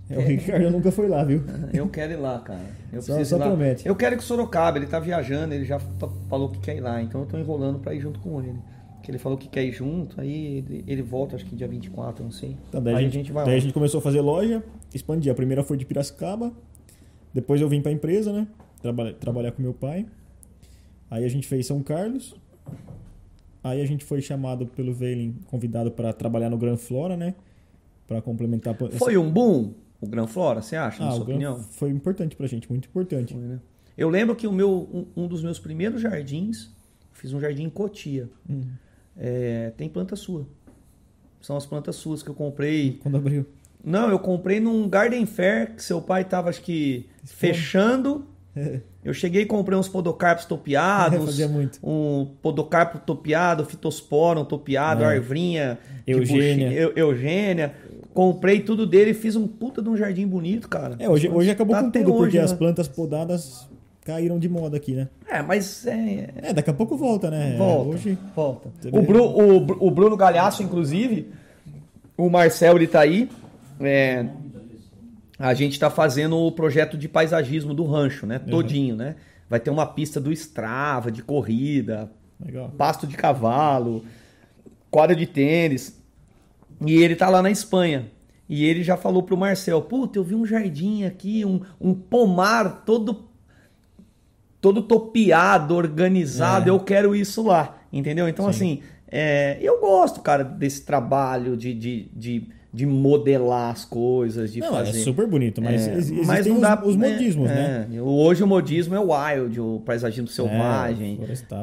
Speaker 2: É, o Ricardo nunca foi lá, viu?
Speaker 1: Eu quero ir lá, cara. Eu
Speaker 2: Só-
Speaker 1: preciso
Speaker 2: só
Speaker 1: ir lá.
Speaker 2: promete.
Speaker 1: Eu quero ir com Sorocaba, ele tá viajando, ele já fa- falou que quer ir lá, então eu tô enrolando pra ir junto com ele. Que ele falou que quer ir junto, aí ele, volta, acho que dia 24, não sei.
Speaker 2: Então, daí
Speaker 1: aí
Speaker 2: a gente,
Speaker 1: vai
Speaker 2: daí
Speaker 1: lá.
Speaker 2: a gente começou a fazer loja, expandir. A primeira foi de Piracicaba, depois eu vim pra empresa, né? Traba trabalhar com meu pai. Aí a gente fez São Carlos. Aí a gente foi chamado pelo Veiling, convidado para trabalhar no Gran Flora, né? Para complementar. a- essa-
Speaker 1: Foi um boom o Gran Flora, você acha, na
Speaker 2: ah,
Speaker 1: sua
Speaker 2: o Gran
Speaker 1: opinião?
Speaker 2: foi importante pra gente, muito importante.
Speaker 1: Foi, né? Eu lembro que o meu, um, um dos meus primeiros jardins, fiz um jardim em Cotia.
Speaker 2: Hum.
Speaker 1: É, tem planta sua. São as plantas suas que eu comprei.
Speaker 2: Quando abriu.
Speaker 1: Não, eu comprei num Garden Fair que seu pai tava, acho que, fechando. Eu cheguei e comprei uns podocarpos topiados.
Speaker 2: Fazia muito.
Speaker 1: Um podocarpo topiado, fitosporum topiado,
Speaker 2: É.
Speaker 1: arvrinha. de
Speaker 2: Eugênia.
Speaker 1: Eu- Eugênia. Comprei tudo dele e fiz um puta de um jardim bonito, cara.
Speaker 2: É, hoje, hoje acabou
Speaker 1: Tá
Speaker 2: com tudo, porque
Speaker 1: hoje,
Speaker 2: as
Speaker 1: né?
Speaker 2: plantas podadas caíram de moda aqui, né?
Speaker 1: É, mas é,
Speaker 2: É, daqui a pouco volta, né?
Speaker 1: Volta.
Speaker 2: Hoje.
Speaker 1: Volta. O? Bru- o o Bruno Galhaço, inclusive, o Marcel, ele tá aí. É, a gente tá fazendo o projeto de paisagismo do rancho, né? Todinho, né? Vai ter uma pista do Strava, de corrida,
Speaker 2: Legal.
Speaker 1: pasto de cavalo, quadra de tênis. E ele tá lá na Espanha. E ele já falou pro Marcel, puta, eu vi um jardim aqui, um, um pomar todo todo topiado, organizado,
Speaker 2: É.
Speaker 1: eu quero isso lá, entendeu? Então, assim, é, eu gosto, cara, desse trabalho de, de, de, de modelar as coisas, de
Speaker 2: Não,
Speaker 1: fazer...
Speaker 2: é super bonito, mas
Speaker 1: É, mas não
Speaker 2: os,
Speaker 1: dá
Speaker 2: os
Speaker 1: é,
Speaker 2: modismos, né?
Speaker 1: é. Hoje o modismo é o wild, o paisagismo selvagem,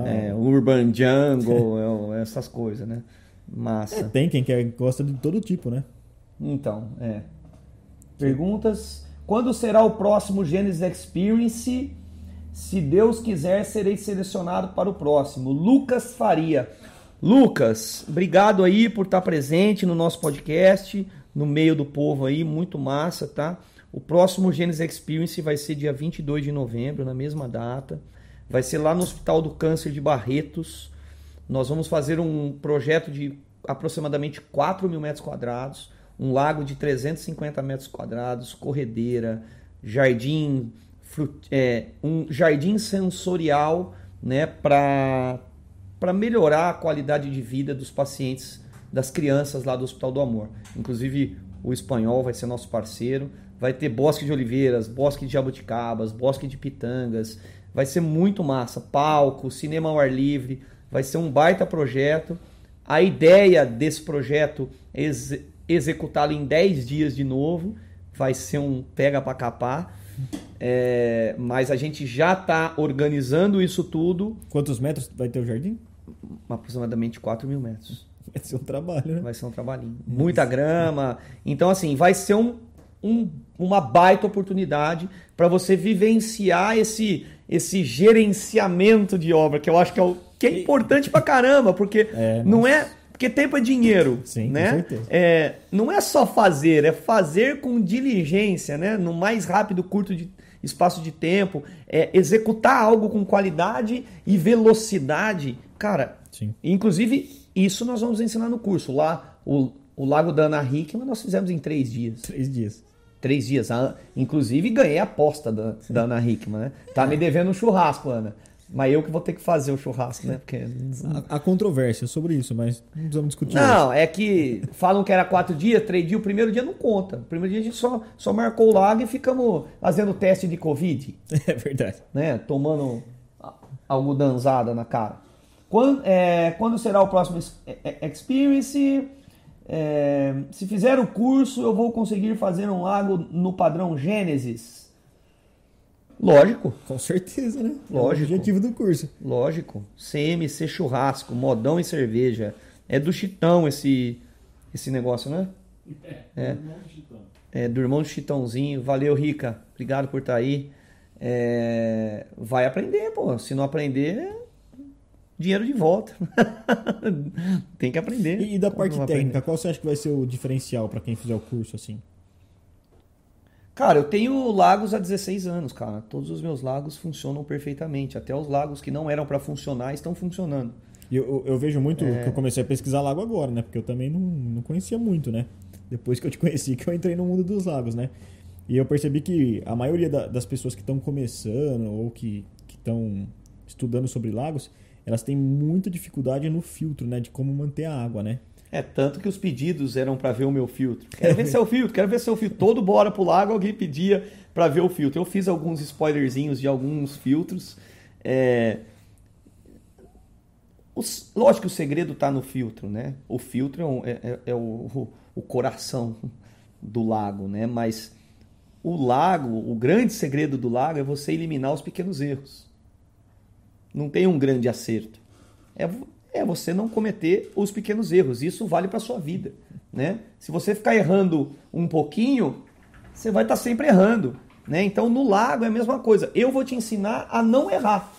Speaker 2: É,
Speaker 1: é, o urban jungle, é essas coisas, né? Massa.
Speaker 2: É, tem quem quer, gosta de todo tipo, né?
Speaker 1: Então, é. Perguntas. Quando será o próximo Genesis Experience? Se Deus quiser, serei selecionado para o próximo. Lucas Faria. Lucas, obrigado aí por estar presente no nosso podcast, no meio do povo aí, muito massa, tá? O próximo Genesis Experience vai ser dia 22 de novembro, na mesma data. Vai ser lá no Hospital do Câncer de Barretos. Nós vamos fazer um projeto de aproximadamente 4 mil metros quadrados, um lago de 350 metros quadrados, corredeira, jardim é, um jardim sensorial né, para melhorar a qualidade de vida dos pacientes, das crianças lá do Hospital do Amor. Inclusive, o espanhol vai ser nosso parceiro. Vai ter bosque de oliveiras, bosque de jabuticabas, bosque de pitangas. Vai ser muito massa. Palco, cinema ao ar livre. Vai ser um baita projeto. A ideia desse projeto é ex- executá-lo em 10 dias de novo. Vai ser um pega para capar. É, mas a gente já está organizando isso tudo,
Speaker 2: Quantos metros vai ter o jardim?
Speaker 1: aproximadamente 4 mil metros.
Speaker 2: Vai ser um trabalho, né?
Speaker 1: Vai ser um trabalhinho. Muita grama. Então, assim, vai ser um, um- uma baita oportunidade para você vivenciar esse, esse gerenciamento de obra, que eu acho que é, o, que é importante pra caramba, porque
Speaker 2: É,
Speaker 1: não é. Porque tempo é dinheiro.
Speaker 2: Sim, com
Speaker 1: né?
Speaker 2: certeza.
Speaker 1: É, não é só fazer, é fazer com diligência, né? No mais rápido, curto de espaço de tempo, é executar algo com qualidade e velocidade. Cara,
Speaker 2: Sim.
Speaker 1: Inclusive, isso nós vamos ensinar no curso. Lá, o, o Lago da Ana Hickman nós fizemos em três dias.
Speaker 2: Três dias.
Speaker 1: Três dias. A- inclusive, ganhei a aposta da, da Ana Hickman, né? Tá me devendo um churrasco, Ana. Mas eu que vou ter que fazer o churrasco, né? Porque...
Speaker 2: Há, há controvérsia sobre isso, mas não precisamos discutir hoje.
Speaker 1: Não, é que falam que era quatro dias, três dias, o primeiro dia não conta. O primeiro dia a gente só, só marcou o lago e ficamos fazendo teste de Covid.
Speaker 2: É verdade.
Speaker 1: né? Tomando a- algodanzada na cara. Quando, é, quando será o próximo é, é, Experience? É, se fizer o curso, eu vou conseguir fazer um lago no padrão Gênesis? Lógico,
Speaker 2: Com certeza, né? É o
Speaker 1: Lógico.
Speaker 2: objetivo do curso.
Speaker 1: lógico. CMC churrasco, modão e cerveja. É do Chitão esse, esse negócio, né?
Speaker 4: É, irmão do Chitão.
Speaker 1: É, do irmão do Chitãozinho. Valeu, Rica. Obrigado por estar aí. É, vai aprender, pô. Se não aprender, dinheiro de volta. Tem que aprender.
Speaker 2: E, e da parte técnica,
Speaker 1: aprender?
Speaker 2: qual você acha que vai ser o diferencial para quem fizer o curso assim?
Speaker 1: Cara, eu tenho lagos há 16 anos, cara. Todos os meus lagos funcionam perfeitamente. Até os lagos que não eram para funcionar estão funcionando.
Speaker 2: E eu, eu- vejo muito
Speaker 1: É.
Speaker 2: que eu comecei a pesquisar lago agora, né? Porque eu também não, não conhecia muito, né? Depois que eu te conheci, que eu entrei no mundo dos lagos, né? E eu percebi que a maioria da- das pessoas que estão começando ou que estão estudando sobre lagos, elas têm muita dificuldade no filtro, né? De como manter a água, né?
Speaker 1: É tanto que os pedidos eram para ver o meu filtro. Quero ver seu filtro, quero ver seu filtro. Todo bora pro lago alguém pedia para ver o filtro. Eu fiz alguns spoilerzinhos de alguns filtros. É... os- Lógico que o segredo tá no filtro, né? O filtro é, um- é- é- é o, o- coração do lago, né? Mas o lago, o grande segredo do lago é você eliminar os pequenos erros. Não tem um grande acerto. É, é você não cometer os pequenos erros. Isso vale para sua vida, né? Se você ficar errando um pouquinho, você vai estar sempre errando, né? Então no lago é a mesma coisa. Eu vou te ensinar a não errar.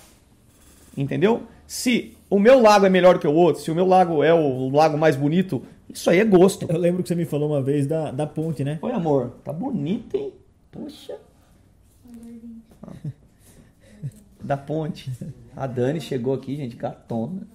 Speaker 1: Entendeu? Se o meu lago é melhor que o outro, se o meu lago é o lago mais bonito, isso aí é gosto.
Speaker 2: Eu lembro que você me falou uma vez da, da ponte, né?
Speaker 1: Oi, amor. Tá bonito, hein? Poxa. Da ponte. A Dani chegou aqui, gente, gatona.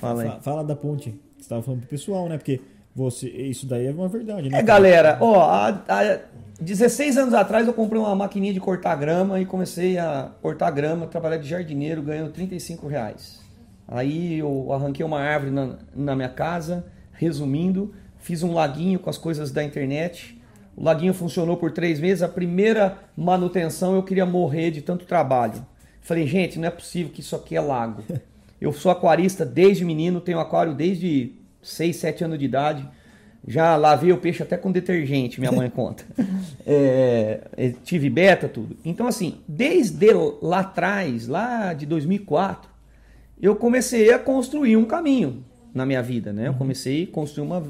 Speaker 1: Fala aí.
Speaker 2: Fa- Fala da ponte. que Você estava falando pro pessoal, né? Porque você, isso daí é uma verdade, né?
Speaker 1: É, galera, ó, há, há 16 anos atrás eu comprei uma maquininha de cortar grama e comecei a cortar grama, trabalhar de jardineiro, ganhando 35 reais. Aí eu arranquei uma árvore na, na minha casa, resumindo, fiz um laguinho com as coisas da internet. O laguinho funcionou por três meses. A primeira manutenção eu queria morrer de tanto trabalho. Falei, gente, não é possível que isso aqui é lago. Eu sou aquarista desde menino, tenho aquário desde 6, 7 anos de idade. Já lavei o peixe até com detergente, minha mãe conta. É, é, tive beta, tudo. Então, assim, desde lá atrás, lá de 2004, eu comecei a construir um caminho na minha vida, né? Eu comecei a construir uma,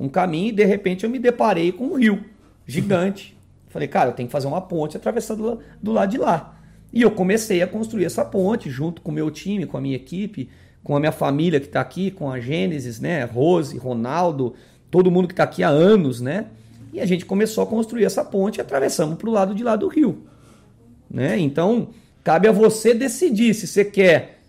Speaker 1: um caminho e, de repente, eu me deparei com um rio gigante. Falei, cara, eu tenho que fazer uma ponte atravessando lá- do lado de lá. E eu comecei a construir essa ponte junto com o meu time, com a minha equipe, com a minha família que está aqui, com a Gênesis, né? Rose, Ronaldo, todo mundo que está aqui há anos, né? E a gente começou a construir essa ponte e atravessamos para o lado de lá do rio. Né? Então, cabe a você decidir se você quer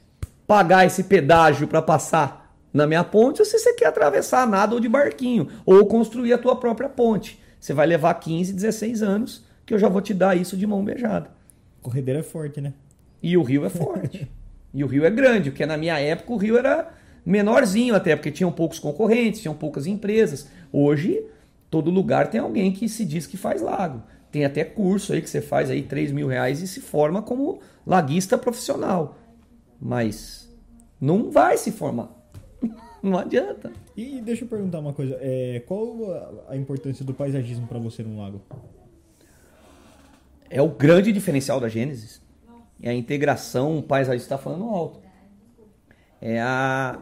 Speaker 1: pagar esse pedágio para passar na minha ponte ou se você quer atravessar nada ou de barquinho ou construir a tua própria ponte. Você vai levar 15, 16 anos que eu já vou te dar isso de mão beijada.
Speaker 2: Corredeira é forte, né?
Speaker 1: E o rio é forte. e o rio é grande, porque na minha época o rio era menorzinho até, porque tinham poucos concorrentes, tinham poucas empresas. Hoje, todo lugar tem alguém que se diz que faz lago. Tem até curso aí que você faz aí 3 mil reais e se forma como laguista profissional. Mas não vai se formar. Não adianta.
Speaker 2: E deixa eu perguntar uma coisa. É, qual a- a importância do paisagismo para você no lago?
Speaker 1: É o grande diferencial da Gênesis. É a integração, o paisagista está falando alto. É a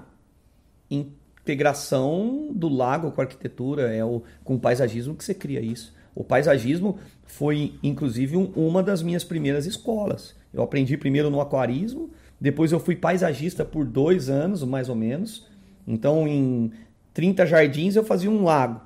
Speaker 1: integração do lago com a arquitetura, é o, com o paisagismo que você cria isso. O paisagismo foi, inclusive, um- uma das minhas primeiras escolas. Eu aprendi primeiro no aquarismo, depois eu fui paisagista por dois anos, mais ou menos. Então, em 30 jardins eu fazia um lago.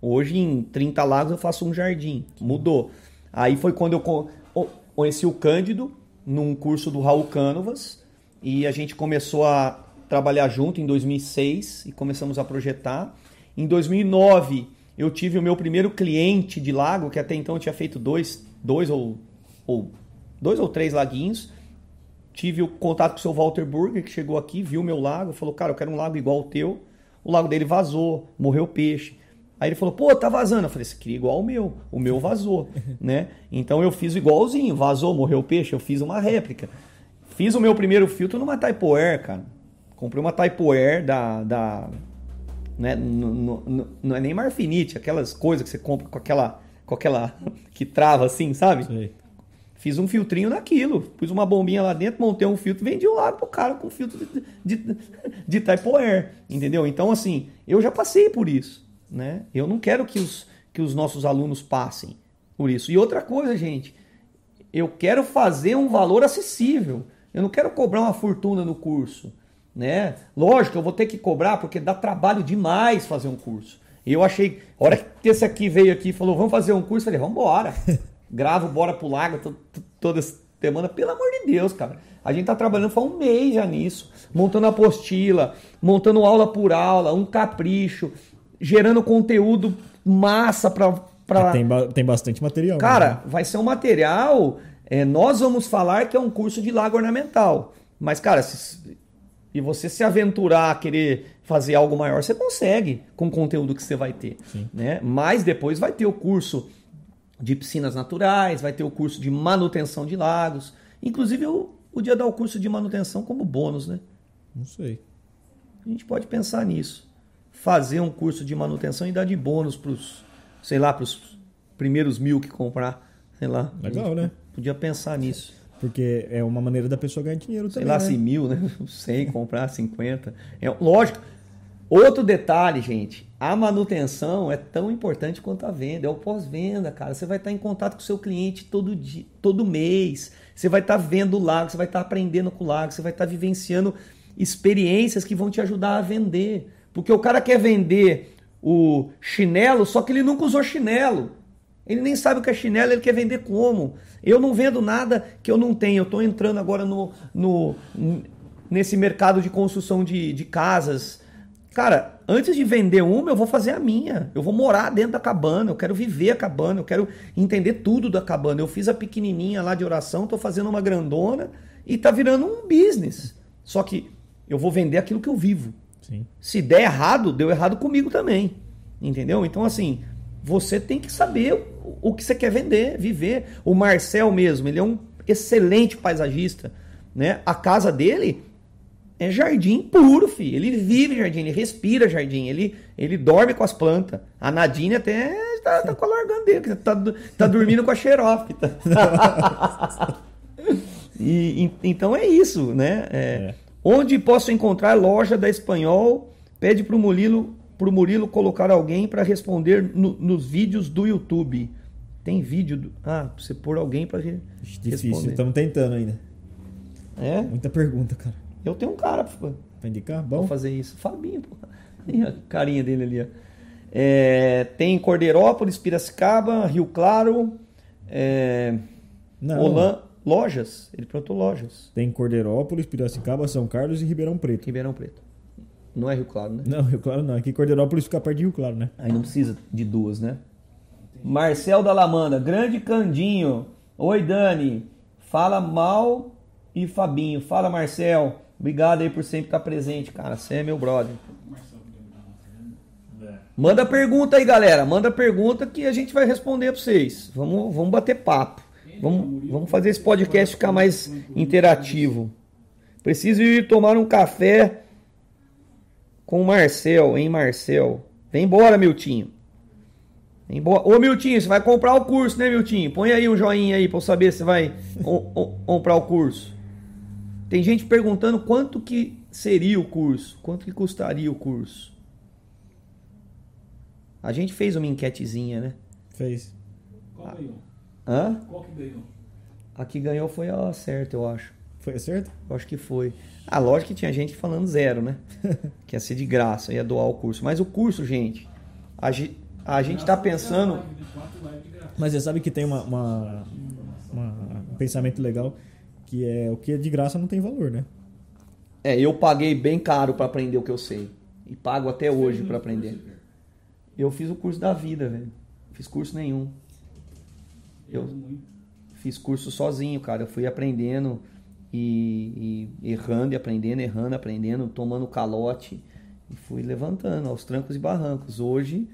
Speaker 1: Hoje, em 30 lagos, eu faço um jardim. Mudou. Aí foi quando eu conheci o Cândido num curso do Raul Cánovas e a gente começou a trabalhar junto em 2006 e começamos a projetar. Em 2009, eu tive o meu primeiro cliente de lago, que até então eu tinha feito dois, dois ou, ou dois ou três laguinhos. Tive o contato com o seu Walter Burger, que chegou aqui, viu meu lago, falou: Cara, eu quero um lago igual ao teu. O lago dele vazou, morreu peixe. Aí ele falou: Pô, tá vazando. Eu falei: Você queria igual ao meu. O meu vazou, né? Então eu fiz igualzinho, vazou, morreu peixe. Eu fiz uma réplica. Fiz o meu primeiro filtro numa Typo Air, cara. Comprei uma Typo Air da. da né? no- no- no- não é nem Marfinite, aquelas coisas que você compra com aquela. Com aquela. que trava assim, sabe?
Speaker 2: Sei.
Speaker 1: Fiz um filtrinho naquilo. Pus uma bombinha lá dentro, montei um filtro, vendi o lago pro cara com filtro de, de, de Typo Air. Entendeu? Então, assim, eu já passei por isso. Né? Eu não quero que os, que os nossos alunos passem por isso. E outra coisa, gente, eu quero fazer um valor acessível. Eu não quero cobrar uma fortuna no curso. Né? Lógico, eu vou ter que cobrar porque dá trabalho demais fazer um curso. E eu achei, a hora que esse aqui veio aqui e falou, vamos fazer um curso, eu falei, vamos embora. Gravo, bora pro lago to- to- toda semana. Pelo amor de Deus, cara. A gente tá trabalhando faz um mês já nisso. Montando apostila, montando aula por aula, um capricho, gerando conteúdo massa pra... pra...
Speaker 2: Tem, ba- tem bastante material. né?
Speaker 1: Cara, vai ser um material. é, nós vamos falar que é um curso de lago ornamental. Mas, cara, se, e você se aventurar a querer fazer algo maior, você consegue com o conteúdo que você vai ter. Né? Mas depois vai ter o curso de piscinas naturais, vai ter o curso de manutenção de lagos. Inclusive, eu podia dar o curso de manutenção como bônus, né?
Speaker 2: Não sei.
Speaker 1: A gente pode pensar nisso. Fazer um curso de manutenção e dar de bônus para os, sei lá, para os primeiros mil que comprar. Sei lá.
Speaker 2: Legal, né?
Speaker 1: Podia pensar nisso.
Speaker 2: Porque é uma maneira da pessoa ganhar dinheiro
Speaker 1: Sei
Speaker 2: também.
Speaker 1: lá,
Speaker 2: né?
Speaker 1: se mil, né? 100, comprar 50. É, lógico. Outro detalhe, gente. A manutenção é tão importante quanto a venda. É o pós-venda, cara. Você vai estar em contato com o seu cliente todo dia, todo mês. Você vai estar vendo o lago, você vai estar aprendendo com o lago, você vai estar vivenciando experiências que vão te ajudar a vender. Porque o cara quer vender o chinelo, só que ele nunca usou chinelo. Ele nem sabe o que é chinelo, ele quer vender como. Eu não vendo nada que eu não tenho. Eu estou entrando agora no, no, nesse mercado de construção de, de casas. Cara, antes de vender uma, eu vou fazer a minha. Eu vou morar dentro da cabana, eu quero viver a cabana, eu quero entender tudo da cabana. Eu fiz a pequenininha lá de oração, estou fazendo uma grandona e tá virando um business. Só que eu vou vender aquilo que eu vivo.
Speaker 2: Sim.
Speaker 1: Se der errado, deu errado comigo também. Entendeu? Então, assim, você tem que saber o, que você quer vender, viver. O Marcel mesmo, ele é um excelente paisagista. Né? A casa dele é jardim puro, filho. Ele vive jardim, ele respira jardim, ele, ele dorme com as plantas. A Nadine até tá, tá com a que tá, tá dormindo com a xerófita. E, e- então é isso, né? É,
Speaker 2: É.
Speaker 1: Onde posso encontrar loja da Espanhol? Pede pro Murilo, pro Murilo colocar alguém para responder no- nos vídeos do YouTube. Tem vídeo? Do, ah, pra você pôr alguém para
Speaker 2: Ixi, Difícil,
Speaker 1: responder.
Speaker 2: estamos tentando ainda.
Speaker 1: É,
Speaker 2: Muita pergunta, cara.
Speaker 1: eu tenho um cara Pra
Speaker 2: indicar? Bom.
Speaker 1: fazer isso. Fabinho, pô. A carinha dele ali, ó. É, tem Cordeirópolis, Piracicaba, Rio Claro, é,
Speaker 2: Não.
Speaker 1: Holan- lojas. Ele perguntou lojas.
Speaker 2: Tem Cordeirópolis, Piracicaba, São Carlos e Ribeirão Preto.
Speaker 1: Ribeirão Preto. Não é Rio Claro, né?
Speaker 2: Não, Rio Claro não. Aqui Cordeirópolis fica perto de Rio Claro, né?
Speaker 1: Aí não precisa de duas, né? Marcel da Lamanda, grande Candinho. Oi, Dani. Fala mal e Fabinho. Fala, Marcel. Obrigado aí por sempre estar presente, cara. Você é meu brother. Manda pergunta aí, galera. Manda pergunta que a gente vai responder pra vocês. Vamos, vamos bater papo. Vamos, vamos fazer esse podcast ficar mais interativo. Preciso ir tomar um café com o Marcel, hein, Marcel? Vem embora, Miltinho. Vem embora. Ô, Miltinho, você vai comprar o curso, né, Miltinho? Põe aí um joinha aí pra eu saber se vai o- o- comprar o curso. Tem gente perguntando quanto que seria o curso, quanto que custaria o curso. A gente fez uma enquetezinha, né?
Speaker 2: Fez.
Speaker 4: Qual ganhou?
Speaker 1: Hã?
Speaker 4: Qual que ganhou?
Speaker 1: A que ganhou foi a certa, eu acho.
Speaker 2: Foi acerto?
Speaker 1: Eu acho que foi. Ah, lógico que tinha gente falando zero, né? que ia ser de graça, ia doar o curso. Mas o curso, gente, a, ge- a gente tá pensando.
Speaker 2: Mas você sabe que tem uma, uma- uma- um pensamento legal que é o que é de graça não tem valor, né?
Speaker 1: É, eu paguei bem caro pra aprender o que eu sei. E pago até hoje pra aprender. Eu fiz o curso da vida, velho. Fiz curso nenhum. Eu fiz curso sozinho, cara. Eu fui aprendendo e, e errando e aprendendo, errando, aprendendo, tomando calote e fui levantando aos trancos e barrancos. Hoje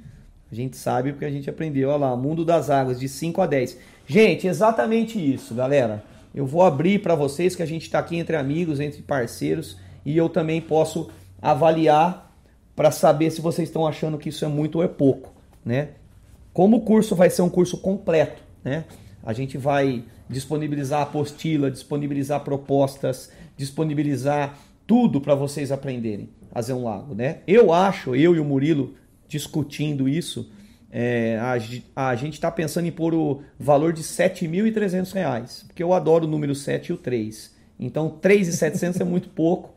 Speaker 1: a gente sabe porque a gente aprendeu. Olha lá, Mundo das Águas, de 5 a 10. Gente, exatamente isso, galera. Eu vou abrir para vocês que a gente está aqui entre amigos, entre parceiros e eu também posso avaliar para saber se vocês estão achando que isso é muito ou é pouco, né? Como o curso vai ser um curso completo, né? A gente vai disponibilizar apostila, disponibilizar propostas, disponibilizar tudo para vocês aprenderem a fazer um lago, né? Eu acho, eu e o Murilo discutindo isso, é, a, a gente está pensando em pôr o valor de 7.300 reais, porque eu adoro o número 7 e o 3. Então, 3.700 é muito pouco.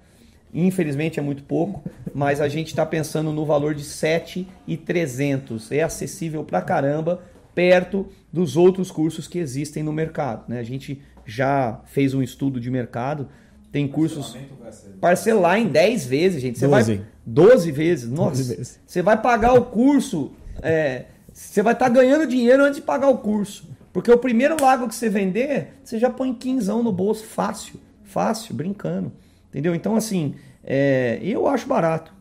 Speaker 1: Infelizmente é muito pouco, mas a gente está pensando no valor de 7,300. É acessível pra caramba, perto dos outros cursos que existem no mercado. Né? A gente já fez um estudo de mercado, tem cursos parcelar em 10 vezes, gente. Você
Speaker 2: Doze.
Speaker 1: vai 12 vezes. Nossa.
Speaker 2: 12 vezes.
Speaker 1: Você vai pagar o curso, é, você vai estar ganhando dinheiro antes de pagar o curso. Porque o primeiro lago que você vender, você já põe quinzão no bolso fácil, fácil, brincando. Entendeu? Então assim, é, eu acho barato,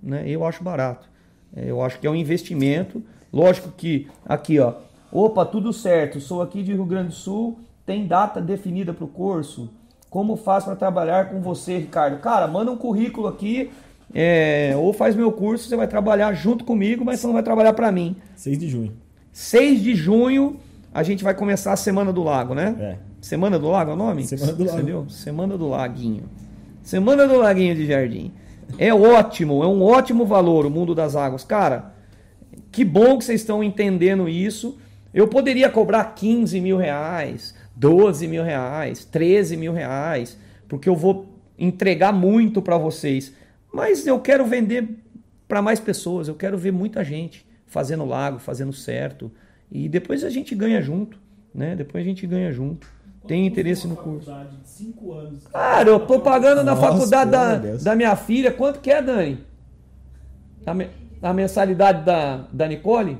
Speaker 1: né? Eu acho barato. É, eu acho que é um investimento. Lógico que aqui, ó, opa, tudo certo. Sou aqui de Rio Grande do Sul. Tem data definida para o curso? Como faz para trabalhar com você, Ricardo? Cara, manda um currículo aqui, é, ou faz meu curso, você vai trabalhar junto comigo, mas você não vai trabalhar para mim.
Speaker 2: 6 de junho.
Speaker 1: 6 de junho a gente vai começar a Semana do Lago, né?
Speaker 2: É.
Speaker 1: Semana do Lago é o nome?
Speaker 2: Semana do Lago.
Speaker 1: Entendeu? Semana do Laguinho. Semana do Laguinho de Jardim. É ótimo, é um ótimo valor o mundo das águas. Cara, que bom que vocês estão entendendo isso. Eu poderia cobrar 15 mil reais, 12 mil reais, 13 mil reais, porque eu vou entregar muito para vocês. Mas eu quero vender para mais pessoas, eu quero ver muita gente fazendo lago, fazendo certo. E depois a gente ganha junto, né? Depois a gente ganha junto. Tem interesse no curso.
Speaker 4: cinco anos.
Speaker 1: Cara, eu tô pagando na faculdade da,
Speaker 2: Deus.
Speaker 1: da minha filha. Quanto que é, Dani? A, me- a mensalidade da, da Nicole?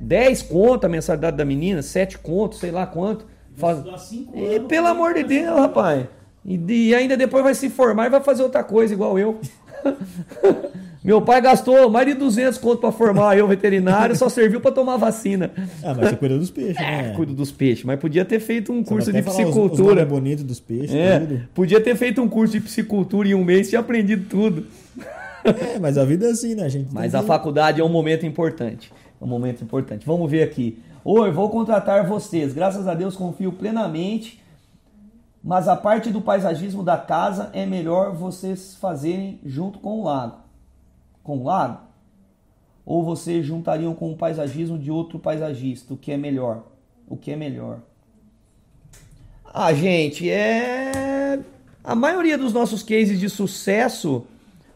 Speaker 1: 10 conto a mensalidade da menina, 7 conto, sei lá quanto. Faz... E
Speaker 4: anos,
Speaker 1: pelo amor de Deus, rapaz. E, e ainda depois vai se formar e vai fazer outra coisa, igual eu. Meu pai gastou mais de 200 conto pra formar eu, veterinário, só serviu pra tomar vacina.
Speaker 2: Ah, mas você cuida dos peixes, né?
Speaker 1: É, cuido dos peixes, mas podia ter feito um
Speaker 2: Você
Speaker 1: curso de
Speaker 2: falar os- Os, bonitos dos peixes,
Speaker 1: É,
Speaker 2: tudo.
Speaker 1: podia ter feito um curso de piscicultura em um mês e tinha aprendido tudo.
Speaker 2: É, mas a vida é assim, né, gente?
Speaker 1: Mas
Speaker 2: Tem
Speaker 1: a
Speaker 2: que-
Speaker 1: faculdade é um momento importante. É um momento importante. Vamos ver aqui. Oi, vou contratar vocês. Graças a Deus confio plenamente. Mas a parte do paisagismo da casa é melhor vocês fazerem junto com o lago. Com o lago? Ou vocês juntariam com o paisagismo de outro paisagista? O que é melhor? O que é melhor? Ah, gente, é. A maioria dos nossos cases de sucesso,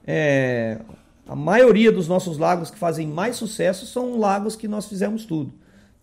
Speaker 1: é... a maioria dos nossos lagos que fazem mais sucesso são lagos que nós fizemos tudo,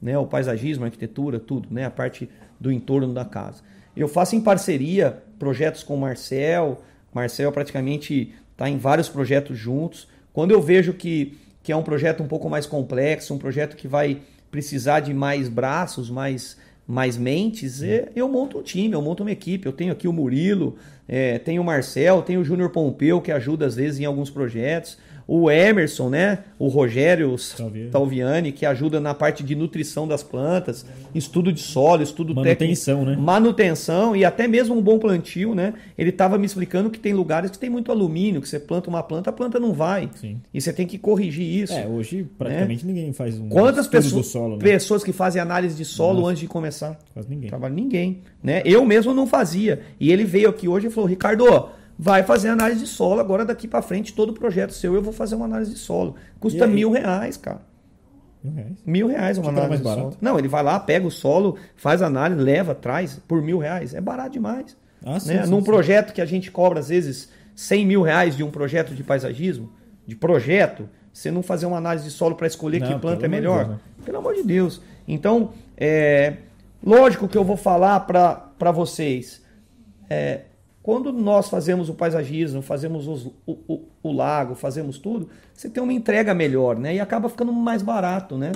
Speaker 1: né? O paisagismo, a arquitetura, tudo, né? A parte do entorno da casa. Eu faço em parceria projetos com o Marcel. Marcel praticamente está em vários projetos juntos. Quando eu vejo que que é um projeto um pouco mais complexo, um projeto que vai precisar de mais braços, mais, mais mentes, é, eu monto um time, eu monto uma equipe. Eu tenho aqui o Murilo, é, tenho o Marcel, tenho o Júnior Pompeu, que ajuda às vezes em alguns projetos o Emerson, né? O Rogério
Speaker 2: Talviani.
Speaker 1: Talviani, que ajuda na parte de nutrição das plantas, estudo de solo, estudo
Speaker 2: Manutenção,
Speaker 1: técnico,
Speaker 2: né?
Speaker 1: manutenção e até mesmo um bom plantio, né? Ele estava me explicando que tem lugares que tem muito alumínio, que você planta uma planta, a planta não vai.
Speaker 2: Sim.
Speaker 1: E você tem que corrigir isso.
Speaker 2: É, hoje praticamente ninguém faz um
Speaker 1: Quantas pessoas,
Speaker 2: do solo, né?
Speaker 1: pessoas que fazem análise de solo
Speaker 2: Nossa.
Speaker 1: antes de começar?
Speaker 2: Quase ninguém.
Speaker 1: Trabalho ninguém, né? Eu mesmo não fazia. E ele veio aqui hoje e falou: "Ricardo, vai fazer análise de solo agora daqui para frente todo projeto seu eu vou fazer uma análise de solo. Custa mil reais, cara.
Speaker 2: Mil reais.
Speaker 1: Mil reais uma
Speaker 2: era
Speaker 1: análise de
Speaker 2: barato.
Speaker 1: solo. Não, ele vai lá, pega o solo, faz a análise, leva, traz por mil reais. É barato demais.
Speaker 2: Ah, sim,
Speaker 1: né?
Speaker 2: sim,
Speaker 1: Num
Speaker 2: sim.
Speaker 1: projeto que a gente cobra, às vezes, 100 mil reais de um projeto de paisagismo, de projeto, você não fazer uma análise de solo para escolher
Speaker 2: Não,
Speaker 1: que planta é melhor.
Speaker 2: Deus, né?
Speaker 1: Pelo amor de Deus. Então, é, lógico que eu vou falar para vocês. É, quando nós fazemos o paisagismo, fazemos os- o, o- o lago, fazemos tudo, você tem uma entrega melhor, né? E acaba ficando mais barato, né?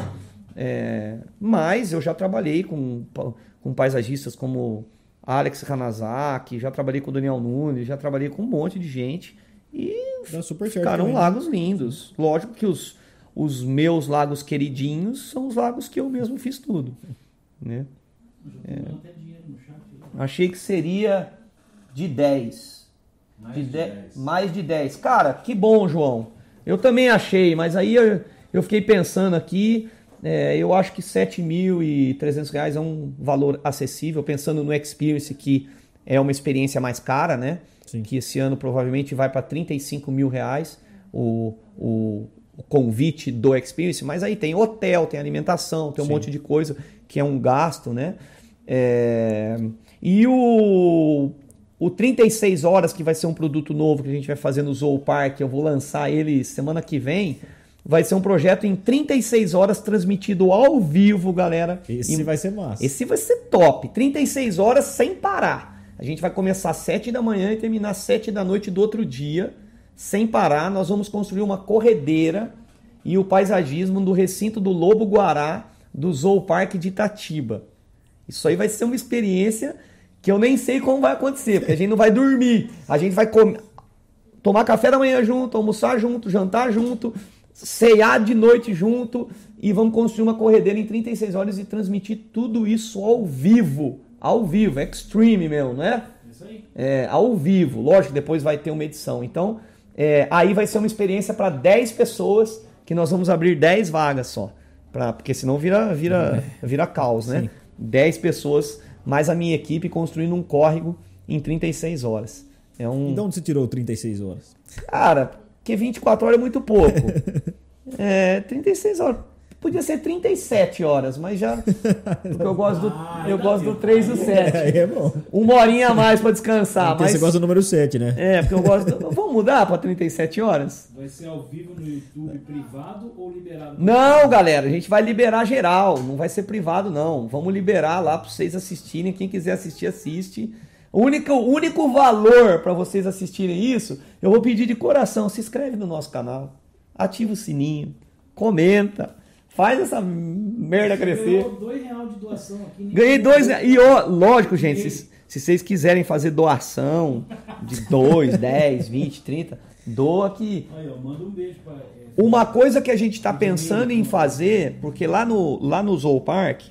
Speaker 1: É, mas eu já trabalhei com, com paisagistas como Alex Hanazaki, já trabalhei com o Daniel Nunes, já trabalhei com um monte de gente. E
Speaker 2: Dá super certo.
Speaker 1: ficaram
Speaker 2: também, né?
Speaker 1: lagos lindos. Lógico que os, os meus lagos queridinhos são os lagos que eu mesmo fiz tudo. Né?
Speaker 4: No chat.
Speaker 1: Achei que seria de 10.
Speaker 3: Mais
Speaker 1: De
Speaker 3: de
Speaker 1: 10.
Speaker 3: 10.
Speaker 1: Mais de 10. Cara, que bom, João. Eu também achei, mas aí eu, eu fiquei pensando aqui. é, eu acho que 7.300 reais é um valor acessível, pensando no Experience, que é uma experiência mais cara, né?
Speaker 2: Sim.
Speaker 1: Que esse ano provavelmente vai para 35 mil reais o, o, o convite do Experience, mas aí tem hotel, tem alimentação, tem um
Speaker 2: Sim.
Speaker 1: monte de coisa que é um gasto, né? É, E o, o 36 horas, que vai ser um produto novo que a gente vai fazer no Zoo Park, eu vou lançar ele semana que vem. Vai ser um projeto em 36 horas transmitido ao vivo, galera.
Speaker 2: Esse
Speaker 1: E-
Speaker 2: vai ser massa.
Speaker 1: esse vai ser top. 36 horas sem parar. A gente vai começar às 7 da manhã e terminar às 7 da noite do outro dia, sem parar. Nós vamos construir uma corredeira e o paisagismo do recinto do Lobo Guará do Zoo Park de Itatiba. Isso aí vai ser uma experiência que eu nem sei como vai acontecer, porque a gente não vai dormir. A gente vai comer, tomar café da manhã junto, almoçar junto, jantar junto, ceiar de noite junto e vamos construir uma corredeira em 36 horas e transmitir tudo isso ao vivo. Ao vivo, extreme mesmo, não é?
Speaker 4: Isso aí.
Speaker 1: É, ao vivo. Lógico, depois vai ter uma edição. Então, é, aí vai ser uma experiência para 10 pessoas, que nós vamos abrir 10 vagas só. Pra, porque senão vira, vira, vira caos, né?
Speaker 2: Sim.
Speaker 1: 10 pessoas, mais a minha equipe construindo um córrego em 36 horas. É um.
Speaker 2: E de onde você tirou 36 horas?
Speaker 1: Cara, porque 24 horas é muito pouco. É, 36 horas. Podia ser 37 horas, mas já. Porque eu gosto do,
Speaker 4: Ah,
Speaker 1: eu
Speaker 4: tá
Speaker 1: gosto do
Speaker 4: bem.
Speaker 1: 3 e do 7.
Speaker 2: Aí é bom.
Speaker 1: Uma horinha a mais pra descansar.
Speaker 2: Porque
Speaker 1: Mas,
Speaker 2: você gosta do número 7, né?
Speaker 1: É, porque eu gosto. do- Vamos mudar pra 37 horas?
Speaker 4: Vai ser ao vivo no YouTube privado ou liberado?
Speaker 1: Não, galera, a gente vai liberar geral. Não vai ser privado, não. Vamos liberar lá pra vocês assistirem. Quem quiser assistir, assiste. O único, o único valor pra vocês assistirem isso, eu vou pedir de coração. Se inscreve no nosso canal. Ativa o sininho. Comenta. Faz essa merda crescer.
Speaker 4: Ganhou dois reais de doação aqui.
Speaker 1: Ganhei dois.
Speaker 4: ganhou.
Speaker 1: E ó, lógico, gente, se, se vocês quiserem fazer doação de 2, 10, 20, 30, doa que.
Speaker 4: Aí, ó, manda um beijo pra.
Speaker 1: Uma coisa que a gente está pensando em fazer, porque lá no, lá no Zoo Park,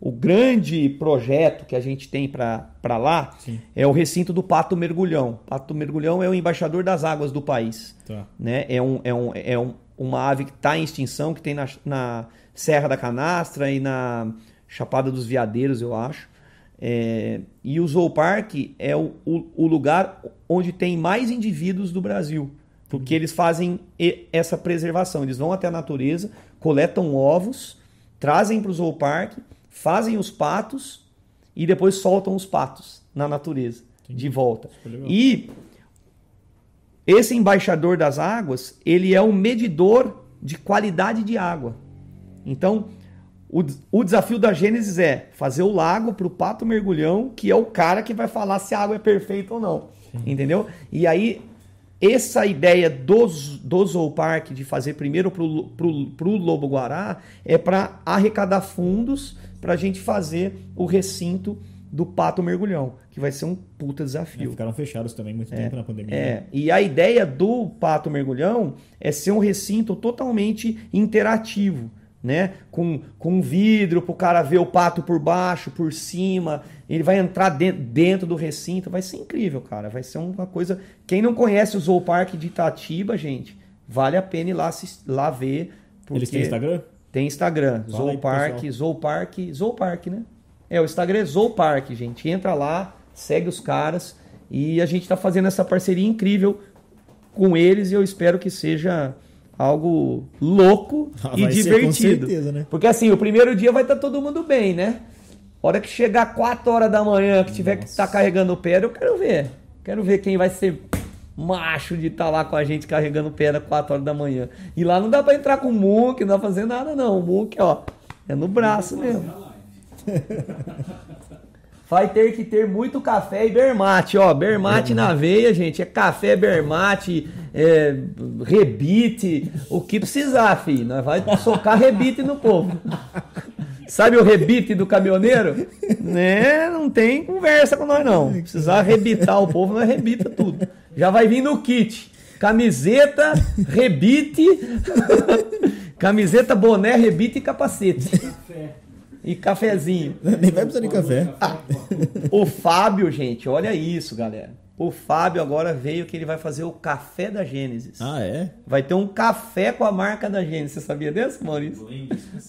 Speaker 1: o grande projeto que a gente tem para lá
Speaker 2: Sim.
Speaker 1: é o recinto do Pato Mergulhão. Pato Mergulhão é o embaixador das águas do país
Speaker 2: Tá.
Speaker 1: né? É, um, é, um, é um, uma ave que está em extinção, que tem na, na Serra da Canastra e na Chapada dos Veadeiros, eu acho. É, e o Zoo Park é o, o, o lugar onde tem mais indivíduos do Brasil, porque eles fazem essa preservação. Eles vão até a natureza, coletam ovos, trazem para o Zoo Park, fazem os patos e depois soltam os patos na natureza de volta. E esse embaixador das águas, ele é um medidor de qualidade de água. Então, o, o desafio da Gênesis é fazer o lago para o pato mergulhão, que é o cara que vai falar se a água é perfeita ou não. Entendeu? E aí, essa ideia dos, do Zoo Park de fazer primeiro pro, pro, pro Lobo Guará é para arrecadar fundos para a gente fazer o recinto do Pato Mergulhão, que vai ser um puta
Speaker 2: É,
Speaker 1: desafio.
Speaker 2: ficaram fechados também muito tempo na pandemia.
Speaker 1: É, e a ideia do Pato Mergulhão é ser um recinto totalmente interativo, né? Com, com vidro para o cara ver o pato por baixo, por cima. Ele vai entrar de- dentro do recinto. Vai ser incrível, cara. Vai ser uma coisa. Quem não conhece o Zoo Park de Itatiba, gente, vale a pena ir lá, lá ver.
Speaker 2: Eles têm Instagram?
Speaker 1: Tem Instagram,
Speaker 2: Fala aí
Speaker 1: Zoo
Speaker 2: pro
Speaker 1: Park,
Speaker 2: pessoal.
Speaker 1: Zoo Park, Zoo Park, né? É, o Instagram é Zoo Park, gente. Entra lá, segue os caras e a gente tá fazendo essa parceria incrível com eles e eu espero que seja algo louco
Speaker 2: Ah,
Speaker 1: e
Speaker 2: vai ser,
Speaker 1: divertido.
Speaker 2: com certeza, né?
Speaker 1: Porque assim, o primeiro dia vai estar todo mundo bem, né? Hora que chegar 4 horas da manhã, que tiver que estar carregando pedra, eu quero ver. Quero ver quem vai ser macho de estar lá com a gente carregando pedra 4 horas da manhã. E lá não dá pra entrar com o muque, não dá pra fazer nada não. O muque, ó, é no braço mesmo. Vai ter que ter muito café e bermate, ó. Bermate na veia, gente. É café, bermate, é, rebite, o que precisar, filho. Nós vai socar rebite no povo. Sabe o rebite do caminhoneiro? Né? Não tem conversa com nós, não. Precisar rebitar o povo, nós rebita tudo. Já vai vir no kit. Camiseta, rebite, camiseta, boné, rebite e capacete.
Speaker 4: Café.
Speaker 1: E cafezinho.
Speaker 2: Nem vai precisar de café.
Speaker 1: O Fábio, gente, olha isso, galera. O Fábio agora veio que ele vai fazer o café da Gênesis.
Speaker 2: Ah, é?
Speaker 1: Vai ter um café com a marca da Gênesis. Você sabia desse, Maurício?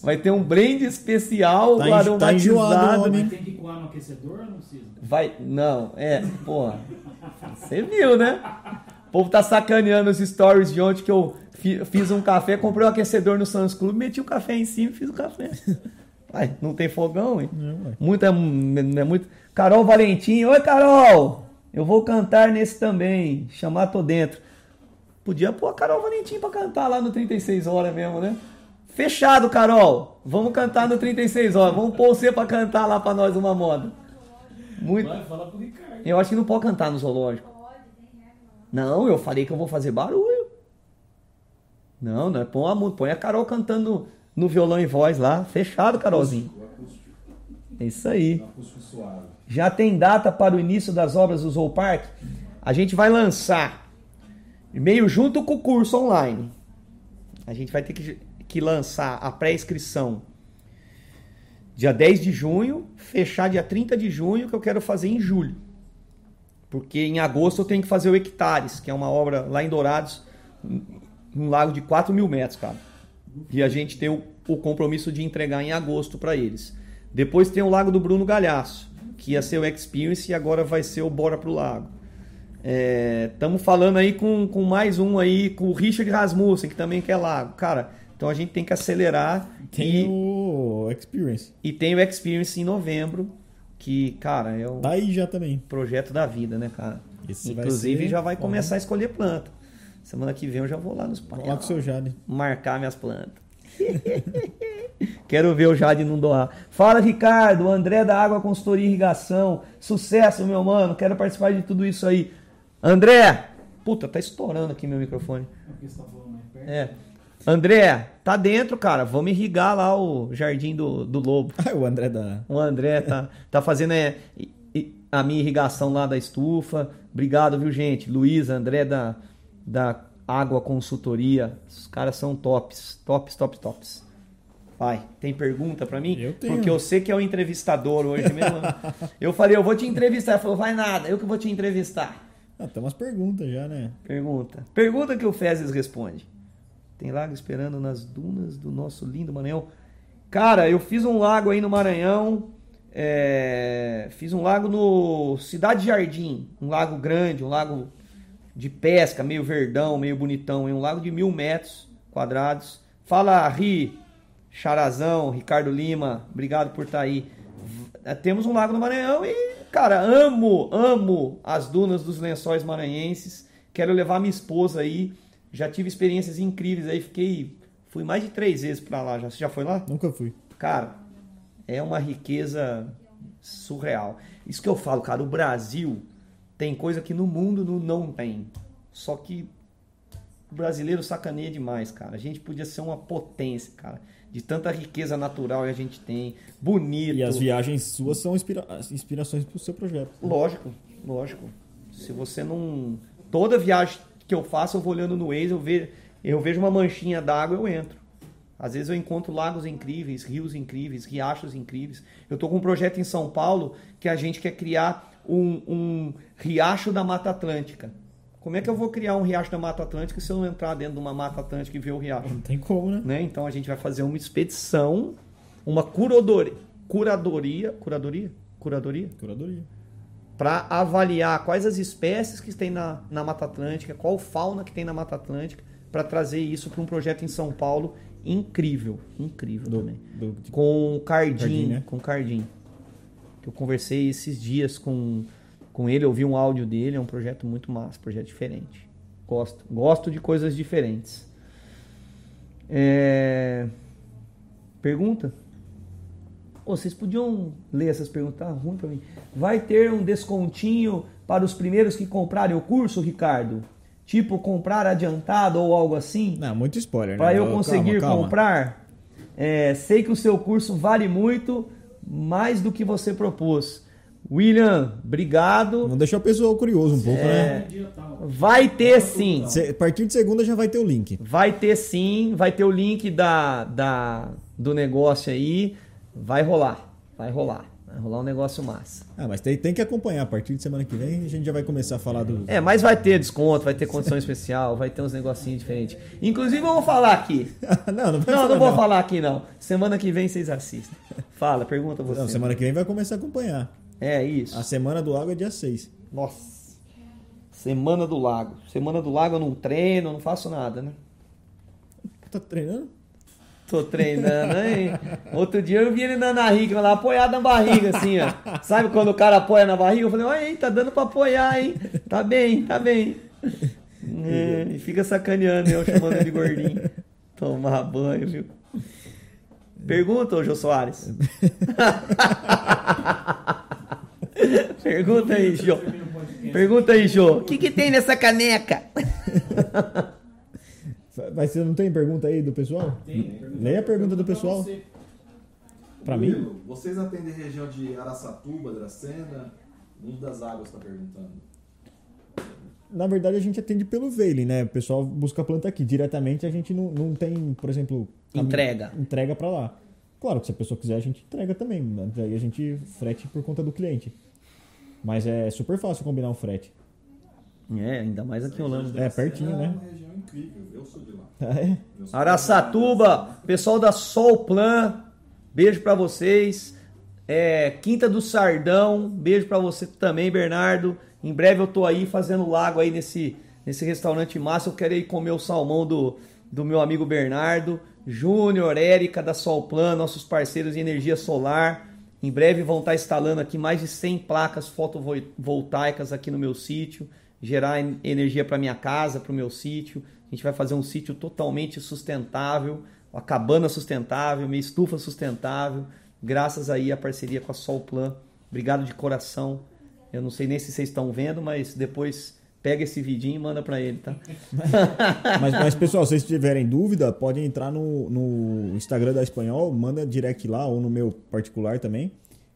Speaker 1: Vai ter um blend especial
Speaker 2: Tá tá
Speaker 1: aromatizado.
Speaker 2: homem.
Speaker 4: Mas tem que coar no aquecedor ou não precisa?
Speaker 1: Vai, não, é, porra. Você viu, né? O povo tá sacaneando os stories de ontem que eu fi- fiz um café, comprei um aquecedor no Suns Club, meti o café em cima e fiz o café. Vai, não tem fogão, hein?
Speaker 2: Não, ué.
Speaker 1: Muita, é muito. Carol Valentim, oi Carol! Eu vou cantar nesse também. Chamar tô dentro. Podia pôr a Carol Valentim pra cantar lá no 36 horas mesmo, né? Fechado, Carol. Vamos cantar no 36 horas. Vamos pôr você pra cantar lá pra nós uma moda. Muito.
Speaker 4: Vai, fala pro Ricardo.
Speaker 1: Eu acho que não pode cantar no zoológico. Não, eu falei que eu vou fazer barulho. Não, não é põe a, põe a Carol cantando no violão e voz lá. Fechado, Carolzinho. É isso aí. Já tem data para o início das obras do Zoo Park? A gente vai lançar meio junto com o curso online. A gente vai ter que, que lançar a pré-inscrição dia 10 de junho, fechar dia 30 de junho, que eu quero fazer em julho. Porque em agosto eu tenho que fazer o Hectares, que é uma obra lá em Dourados, um lago de 4 mil metros, cara. E a gente tem o, o compromisso de entregar em agosto para eles. Depois tem o Lago do Bruno Galhaço, que ia ser o Experience e agora vai ser o Bora pro Lago. Estamos falando aí com, com mais um aí, com o Richard Rasmussen, que também quer lago. Cara, então a gente tem que acelerar.
Speaker 2: Tem
Speaker 1: e,
Speaker 2: o Experience.
Speaker 1: e tem o Experience em novembro, que, cara, é o
Speaker 2: Tá aí já também.
Speaker 1: projeto da vida, né, cara?
Speaker 2: Esse vai
Speaker 1: Inclusive
Speaker 2: ser-
Speaker 1: já vai começar a escolher planta. Semana que vem eu já vou lá nos
Speaker 2: Vamos lá com o seu Jade.
Speaker 1: marcar minhas plantas. Quero ver o Jade não doar. Fala, Ricardo, André da Água Consultoria e Irrigação. Sucesso, meu mano. Quero participar de tudo isso aí. André! Puta, tá estourando aqui meu microfone.
Speaker 4: É porque você tá falando mais perto.
Speaker 1: É. André, tá dentro, cara. Vamos irrigar lá o jardim do, do lobo.
Speaker 2: O André da.
Speaker 1: O André tá, tá fazendo é, a minha irrigação lá da estufa. Obrigado, viu, gente? Luiz, André da, da Água Consultoria. Os caras são tops. Tops, tops, tops. Vai, tem pergunta pra mim?
Speaker 2: Eu tenho.
Speaker 1: Porque eu sei que é o entrevistador hoje mesmo. eu falei, eu vou te entrevistar. Ele falou, vai nada, eu que vou te entrevistar.
Speaker 2: Ah, tem umas perguntas já, né?
Speaker 1: Pergunta. Pergunta que o Fezes responde. Tem lago esperando nas dunas do nosso lindo Maranhão. Cara, eu fiz um lago aí no Maranhão. é, Fiz um lago no Cidade Jardim. Um lago grande, um lago de pesca, meio verdão, meio bonitão. hein? Um lago de mil metros quadrados. Fala, Ri, Charazão, Ricardo Lima. Obrigado por estar aí. V- Temos um lago no Maranhão e, cara, amo, amo as dunas dos lençóis maranhenses. Quero levar minha esposa aí. Já tive experiências incríveis aí. Fiquei. Fui mais de três vezes pra lá. Já, você já foi lá?
Speaker 2: Nunca fui.
Speaker 1: Cara, é uma riqueza surreal. Isso que eu falo, cara, o Brasil tem coisa que no mundo não, tem. Só que o brasileiro sacaneia demais, cara. A gente podia ser uma potência, cara. De tanta riqueza natural que a gente tem, bonito.
Speaker 2: E as viagens suas são inspira inspirações pro seu projeto.
Speaker 1: Lógico, lógico. Se você não. Toda viagem que eu faço, eu vou olhando no Waze, eu vejo, eu vejo uma manchinha d'água, eu entro. Às vezes eu encontro lagos incríveis, rios incríveis, riachos incríveis. Eu tô com um projeto em São Paulo que a gente quer criar um, um riacho da Mata Atlântica. Como é que eu vou criar um riacho da Mata Atlântica se eu não entrar dentro de uma Mata Atlântica e ver o riacho?
Speaker 2: Não tem como, né?
Speaker 1: né? Então a gente vai fazer uma expedição, uma curador, curadoria, curadoria, curadoria,
Speaker 2: Curadoria.
Speaker 1: para avaliar quais as espécies que tem na, na Mata Atlântica, qual fauna que tem na Mata Atlântica, para trazer isso para um projeto em São Paulo incrível, incrível
Speaker 2: Do,
Speaker 1: também.
Speaker 2: do, de-
Speaker 1: Com o Cardim,
Speaker 2: Cardim, né?
Speaker 1: com o Cardim. Que eu conversei esses dias com, com ele, eu vi um áudio dele, é um projeto muito massa, projeto diferente. Gosto, gosto de coisas diferentes. É... Pergunta? Ô, vocês podiam ler essas perguntas, tá ruim pra mim. Vai ter um descontinho para os primeiros que comprarem o curso, Ricardo? Tipo, comprar adiantado ou algo assim?
Speaker 2: Não, muito spoiler, né?
Speaker 1: Para eu
Speaker 2: Calma,
Speaker 1: conseguir
Speaker 2: calma.
Speaker 1: comprar, é, sei que o seu curso vale muito, mais do que você propôs. William, obrigado.
Speaker 2: Vamos deixar o pessoal curioso um pouco,
Speaker 1: É.
Speaker 2: né?
Speaker 1: Vai ter sim.
Speaker 2: A partir de segunda já vai ter o link.
Speaker 1: Vai ter sim. Vai ter o link da, da, do negócio aí. Vai rolar. Vai rolar. Vai rolar um negócio massa.
Speaker 2: Ah, mas tem, tem que acompanhar. A partir de semana que vem a gente já vai começar a falar do.
Speaker 1: É, mas vai ter desconto, vai ter condição especial, vai ter uns negocinhos diferentes. Inclusive, eu vou falar aqui.
Speaker 2: não, não
Speaker 1: Não,
Speaker 2: falar,
Speaker 1: não vou falar aqui não. Semana que vem vocês assistem. Fala, pergunta você.
Speaker 2: Não, semana que vem vai começar a acompanhar.
Speaker 1: É isso.
Speaker 2: A semana do água é dia 6.
Speaker 1: Nossa. Semana do Lago. Semana do Lago eu não treino, não faço nada, né?
Speaker 2: Tá treinando?
Speaker 1: Tô treinando, hein? Outro dia eu vi ele na barriga, lá apoiado na barriga, assim, ó. Sabe quando o cara apoia na barriga? Eu falei, olha aí, tá dando pra apoiar, hein? Tá bem, tá bem. É, e fica sacaneando eu, chamando ele de gordinho. Tomar banho, viu? Pergunta, ô Jô Soares. Pergunta aí, Jô. Pergunta aí, Jô. O que, que tem nessa caneca?
Speaker 2: Mas você não tem pergunta aí do pessoal?
Speaker 4: Tem?
Speaker 2: Leia a pergunta do pessoal.
Speaker 4: Pra
Speaker 2: mim?
Speaker 3: Vocês atendem região de Araçatuba, Dracena? Um das águas está perguntando.
Speaker 2: Na verdade, a gente atende pelo Veiling, né? O pessoal busca a planta aqui. Diretamente a gente não, não tem, por exemplo.
Speaker 1: Entrega.
Speaker 2: Entrega pra lá. Claro que se a pessoa quiser, a gente entrega também. mas Aí a gente frete por conta do cliente. Mas é super fácil combinar um frete.
Speaker 1: É, ainda mais aqui em Holanda.
Speaker 2: É, pertinho,
Speaker 3: é
Speaker 2: né?
Speaker 3: uma região incrível. Eu sou de lá.
Speaker 2: Ah, é?
Speaker 1: Araçatuba, pessoal da Solplan, beijo pra vocês. É, Quinta do Sardão, beijo pra você também, Bernardo. Em breve eu tô aí fazendo lago aí nesse, nesse restaurante massa. Eu quero ir comer o salmão do, do meu amigo Bernardo. Júnior, Érica da Solplan, nossos parceiros de energia solar. Em breve vão estar instalando aqui mais de 100 placas fotovoltaicas aqui no meu sítio, gerar en- energia para minha casa, para o meu sítio. A gente vai fazer um sítio totalmente sustentável, uma cabana sustentável, minha estufa sustentável, graças aí à parceria com a Solplan. Obrigado de coração. Eu não sei nem se vocês estão vendo, mas depois pega esse vidinho e manda para ele, tá?
Speaker 2: Mas, mas, pessoal, se vocês tiverem dúvida, podem entrar no, no Instagram da Espanhol, manda direct lá ou no meu particular também,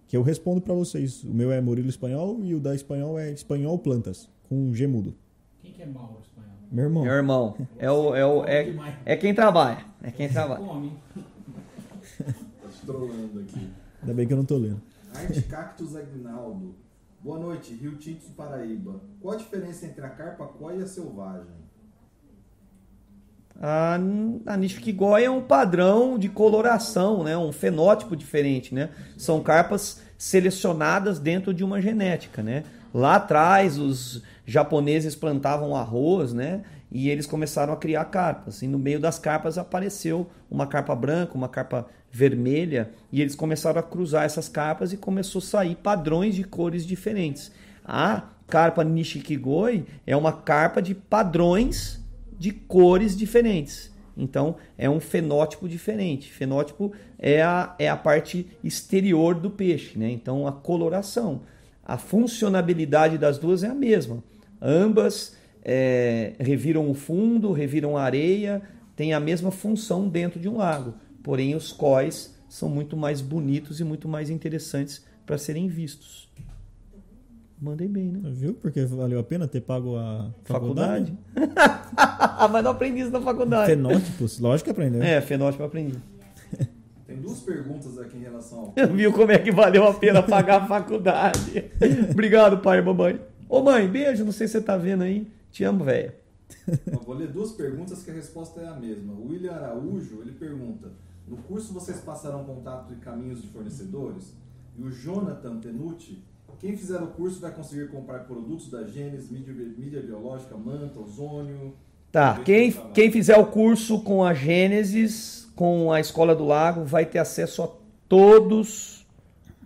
Speaker 2: que eu respondo pra vocês. O meu é Murilo Espanhol e o da Espanhol é Espanhol Plantas, com G mudo.
Speaker 4: Quem que é Mauro espanhol?
Speaker 2: Meu irmão.
Speaker 1: Meu irmão, é, o, é, o, é, é quem trabalha. É quem trabalha.
Speaker 3: Tá te trolando aqui.
Speaker 2: Ainda bem que eu não tô lendo.
Speaker 3: Arte Cactus Agnaldo. Boa noite, Rio Tinto Paraíba. Qual a diferença entre a carpa coia e a selvagem?
Speaker 1: A, a Nishikigoi é um padrão de coloração, né? um fenótipo diferente. Né? São carpas selecionadas dentro de uma genética. Né? Lá atrás, os japoneses plantavam arroz né? e eles começaram a criar carpas. E no meio das carpas apareceu uma carpa branca, uma carpa vermelha, e eles começaram a cruzar essas carpas e começou a sair padrões de cores diferentes. A carpa Nishikigoi é uma carpa de padrões de cores diferentes. Então, é um fenótipo diferente. Fenótipo é a, é a parte exterior do peixe, né? Então, a coloração. A funcionabilidade das duas é a mesma. Ambas é, reviram o fundo, reviram a areia, tem a mesma função dentro de um lago. Porém, os COIs são muito mais bonitos e muito mais interessantes para serem vistos. Mandei bem, né?
Speaker 2: Viu? Porque valeu a pena ter pago a faculdade?
Speaker 1: Faculdade? Mas não aprendi isso na faculdade.
Speaker 2: Fenótipos, lógico que aprendeu.
Speaker 1: É, fenótipo aprendi.
Speaker 3: Tem duas perguntas aqui em relação ao.
Speaker 1: Viu como é que valeu a pena pagar a faculdade? Obrigado, pai e mamãe. Ô mãe, beijo, não sei se você tá vendo aí. Te amo, velho.
Speaker 3: Vou ler duas perguntas que a resposta é a mesma. O William Araújo, ele pergunta: No curso vocês passarão contato e caminhos de fornecedores? E o Jonathan Tenuti, quem fizer o curso vai conseguir comprar produtos da Gênesis, mídia, mídia biológica, manta, ozônio.
Speaker 1: Tá, quem, quem fizer o curso com a Gênesis, com a Escola do Lago, vai ter acesso a todos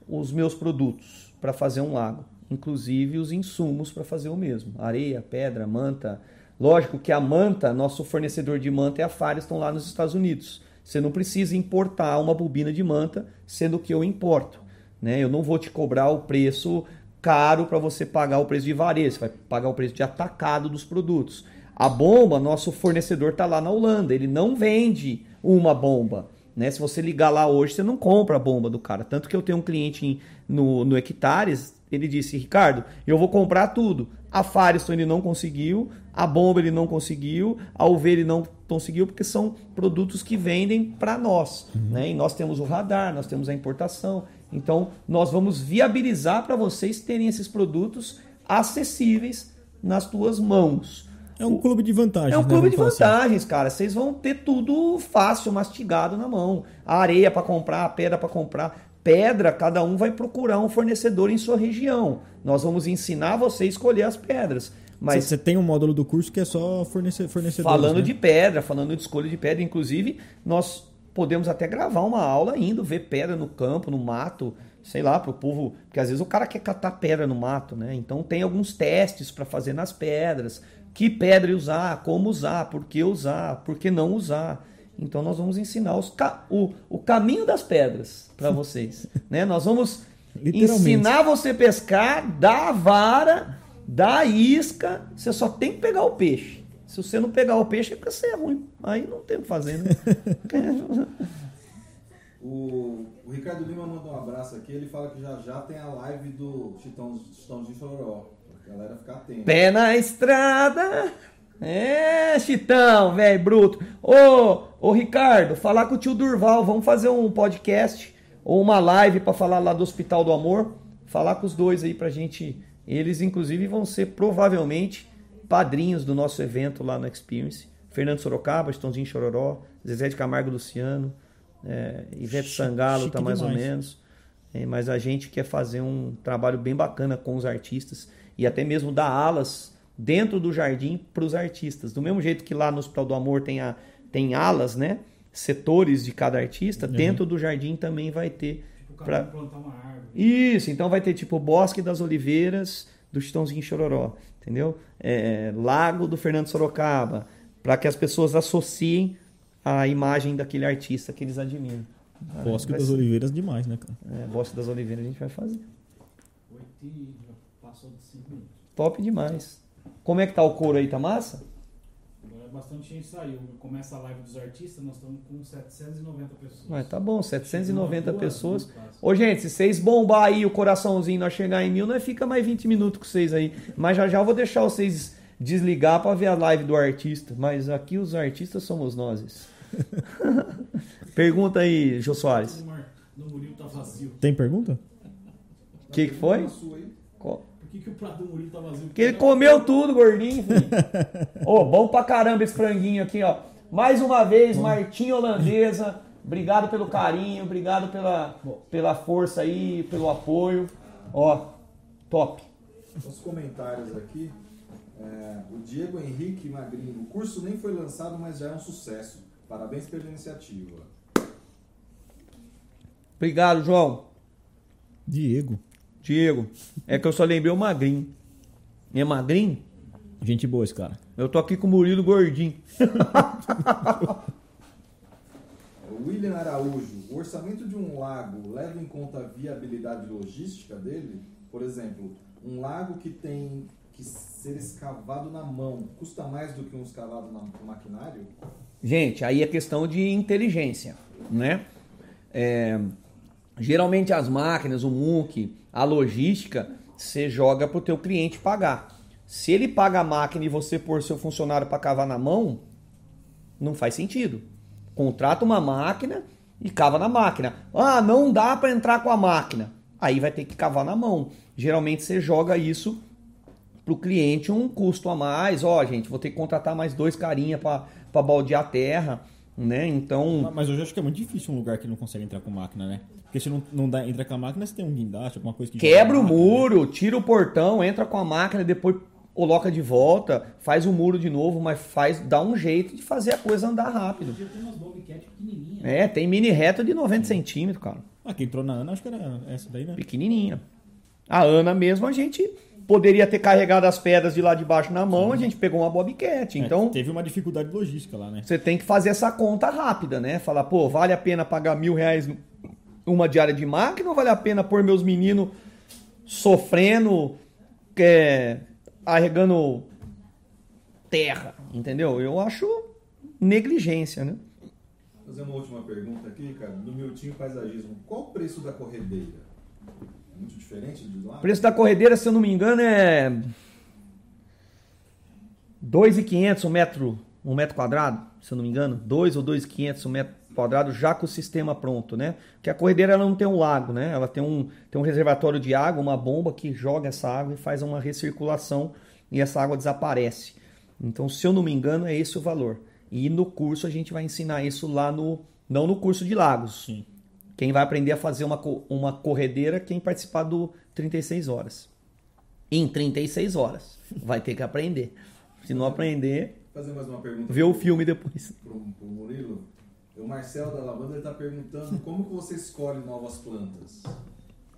Speaker 1: os meus produtos para fazer um lago, inclusive os insumos para fazer o mesmo: areia, pedra, manta. Lógico que a manta, nosso fornecedor de manta é a Firestone lá nos Estados Unidos. Você não precisa importar uma bobina de manta, sendo que eu importo. Né? Eu não vou te cobrar o preço caro para você pagar o preço de varejo, você vai pagar o preço de atacado dos produtos. A bomba, nosso fornecedor está lá na Holanda, ele não vende uma bomba. Né? Se você ligar lá hoje, você não compra a bomba do cara. Tanto que eu tenho um cliente no, no Hectares, ele disse, Ricardo, eu vou comprar tudo. A Firestone ele não conseguiu, a bomba ele não conseguiu, a UV ele não conseguiu, porque são produtos que vendem para nós. Né? E nós temos o radar, nós temos a importação. Então, nós vamos viabilizar para vocês terem esses produtos acessíveis nas tuas mãos.
Speaker 2: É um clube de vantagens.
Speaker 1: É um
Speaker 2: né?
Speaker 1: clube de
Speaker 2: assim.
Speaker 1: vantagens, cara. Vocês vão ter tudo fácil, mastigado na mão. A areia para comprar, a pedra para comprar. Pedra, cada um vai procurar um fornecedor em sua região. Nós vamos ensinar você a escolher as pedras. Mas
Speaker 2: Você tem um módulo do curso que é só fornece, fornecedores.
Speaker 1: falando
Speaker 2: né?
Speaker 1: de pedra, falando de escolha de pedra, inclusive, nós podemos até gravar uma aula indo ver pedra no campo, no mato, sei lá, para o povo, porque às vezes o cara quer catar pedra no mato, né? Então tem alguns testes para fazer nas pedras, que pedra usar, como usar, por que usar, por que não usar. Então nós vamos ensinar os ca- o, o caminho das pedras para vocês, né? Nós vamos ensinar você a pescar, dar a vara, dar a isca, você só tem que pegar o peixe. Se você não pegar o peixe, é porque você é ruim. Aí não tem o que fazer, né?
Speaker 3: O, o Ricardo Lima mandou um abraço aqui. Ele fala que já já tem a live do Chitão, Chitãozinho Chororó. Pra galera ficar atenta.
Speaker 1: Pé na estrada. É, Chitão, velho, bruto. Ô, ô, Ricardo, falar com o tio Durval. Vamos fazer um podcast ou uma live pra falar lá do Hospital do Amor. Falar com os dois aí pra gente. Eles, inclusive, vão ser provavelmente padrinhos do nosso evento lá no Experience. Fernando Sorocaba, Chitãozinho Chororó, Zezé de Camargo Luciano, é, Ivete
Speaker 2: Chique-
Speaker 1: Sangalo tá
Speaker 2: chique
Speaker 1: mais ou
Speaker 2: demais.
Speaker 1: menos. É, mas a gente quer fazer um trabalho bem bacana com os artistas e até mesmo dar alas dentro do jardim para os artistas. Do mesmo jeito que lá no Hospital do Amor tem, a, tem alas, né? Setores de cada artista, dentro do jardim também vai ter.
Speaker 4: Tipo, o
Speaker 1: Pra-
Speaker 4: plantar uma árvore.
Speaker 1: Isso, então vai ter tipo Bosque das Oliveiras do Chitãozinho Chororó, entendeu? É, Lago do Fernando Sorocaba, para que as pessoas associem a imagem daquele artista que eles admiram. Ah,
Speaker 2: Bosque das
Speaker 1: ser-
Speaker 2: Oliveiras demais, né, cara?
Speaker 1: é, Bosque das Oliveiras a gente vai fazer.
Speaker 4: Oito e já passou de cinco minutos.
Speaker 1: Top demais. Como é que tá o couro aí, tá massa?
Speaker 4: Agora bastante gente saiu. Começa a live dos artistas, nós estamos com 790 pessoas.
Speaker 1: Mas tá bom, 790
Speaker 4: Duas,
Speaker 1: pessoas. Ô, gente, se vocês bombar aí o coraçãozinho, nós chegar em mil, nós fica mais 20 minutos com vocês aí. Mas já já eu vou deixar vocês desligar pra ver a live do artista. Mas aqui os artistas somos nós. Pergunta aí, Jô Soares.
Speaker 4: Tá vazio.
Speaker 2: Tem pergunta?
Speaker 1: O que, que foi?
Speaker 4: Que, que o prato do Murilo tá vazio?
Speaker 1: Porque ele comeu tudo, gordinho. Ô, bom pra caramba esse franguinho aqui, ó. Mais uma vez, Martinha Holandesa. Obrigado pelo carinho, obrigado pela, pela força aí, pelo apoio. Ó, top.
Speaker 3: Os comentários aqui. É, o Diego Henrique Magrinho. O curso nem foi lançado, mas já é um sucesso. Parabéns pela iniciativa.
Speaker 1: Obrigado, João.
Speaker 2: Diego.
Speaker 1: Diego. É que eu só lembrei o Magrinho. É Magrinho?
Speaker 2: Gente boa esse cara.
Speaker 1: Eu tô aqui com o Murilo Gordinho.
Speaker 3: O William Araújo. O orçamento de um lago leva em conta a viabilidade logística dele? Por exemplo, um lago que tem que ser escavado na mão custa mais do que um escavado na- no maquinário?
Speaker 1: Gente, aí é questão de inteligência, né? É, geralmente as máquinas, o MUC, a logística, você joga pro teu cliente pagar. Se ele paga a máquina e você pôr seu funcionário para cavar na mão, não faz sentido. Contrata uma máquina e cava na máquina. Ah, não dá para entrar com a máquina. Aí vai ter que cavar na mão. Geralmente você joga isso pro cliente um custo a mais. Ó, gente, vou ter que contratar mais dois carinha para baldear a terra, né? Então,
Speaker 2: Mas hoje eu acho que é muito difícil um lugar que não consegue entrar com máquina, né? Porque se não, não dá, entra com a máquina, você tem um guindaste, alguma coisa que.
Speaker 1: quebra o
Speaker 2: né?
Speaker 1: muro, tira o portão, entra com a máquina, depois coloca de volta, faz o muro de novo, mas faz dá um jeito de fazer a coisa andar rápido.
Speaker 4: Bobcat pequenininhas.
Speaker 1: É, tem mini reto de 90 centímetros, cara.
Speaker 2: Ah, quem entrou na Ana, acho que era essa daí, né?
Speaker 1: Pequenininha. A Ana mesmo, a gente poderia ter carregado as pedras de lá de baixo na mão, a gente pegou uma bobcat.
Speaker 2: É,
Speaker 1: Então,
Speaker 2: teve uma dificuldade logística lá, né?
Speaker 1: Você tem que fazer essa conta rápida, né? Falar, pô, vale a pena pagar mil reais uma diária de máquina ou vale a pena pôr meus meninos sofrendo, é, arregando terra, entendeu? Eu acho negligência, né?
Speaker 3: Vou fazer uma última pergunta aqui, cara. Do Miltinho Paisagismo. Qual o preço da corredeira? Muito diferente de lá?
Speaker 1: O preço da corredeira, se eu não me engano, é 2.500 um metro, um metro quadrado, se eu não me engano, 2 ou 2.500 um metro quadrado já com o sistema pronto, né? Porque a corredeira ela não tem um lago, né? Ela tem um, tem um reservatório de água, uma bomba que joga essa água e faz uma recirculação e essa água desaparece. Então, se eu não me engano, é esse o valor. E no curso a gente vai ensinar isso lá no não no curso de lagos.
Speaker 2: Sim.
Speaker 1: Quem vai aprender a fazer uma, uma corredeira, quem participar do 36 horas. Em 36 horas. Vai ter que aprender. Se não aprender,
Speaker 3: fazer mais uma pergunta.
Speaker 1: vê o filme depois.
Speaker 3: Pro, pro Murilo. O Marcel da Lavanda está perguntando como que você escolhe novas plantas.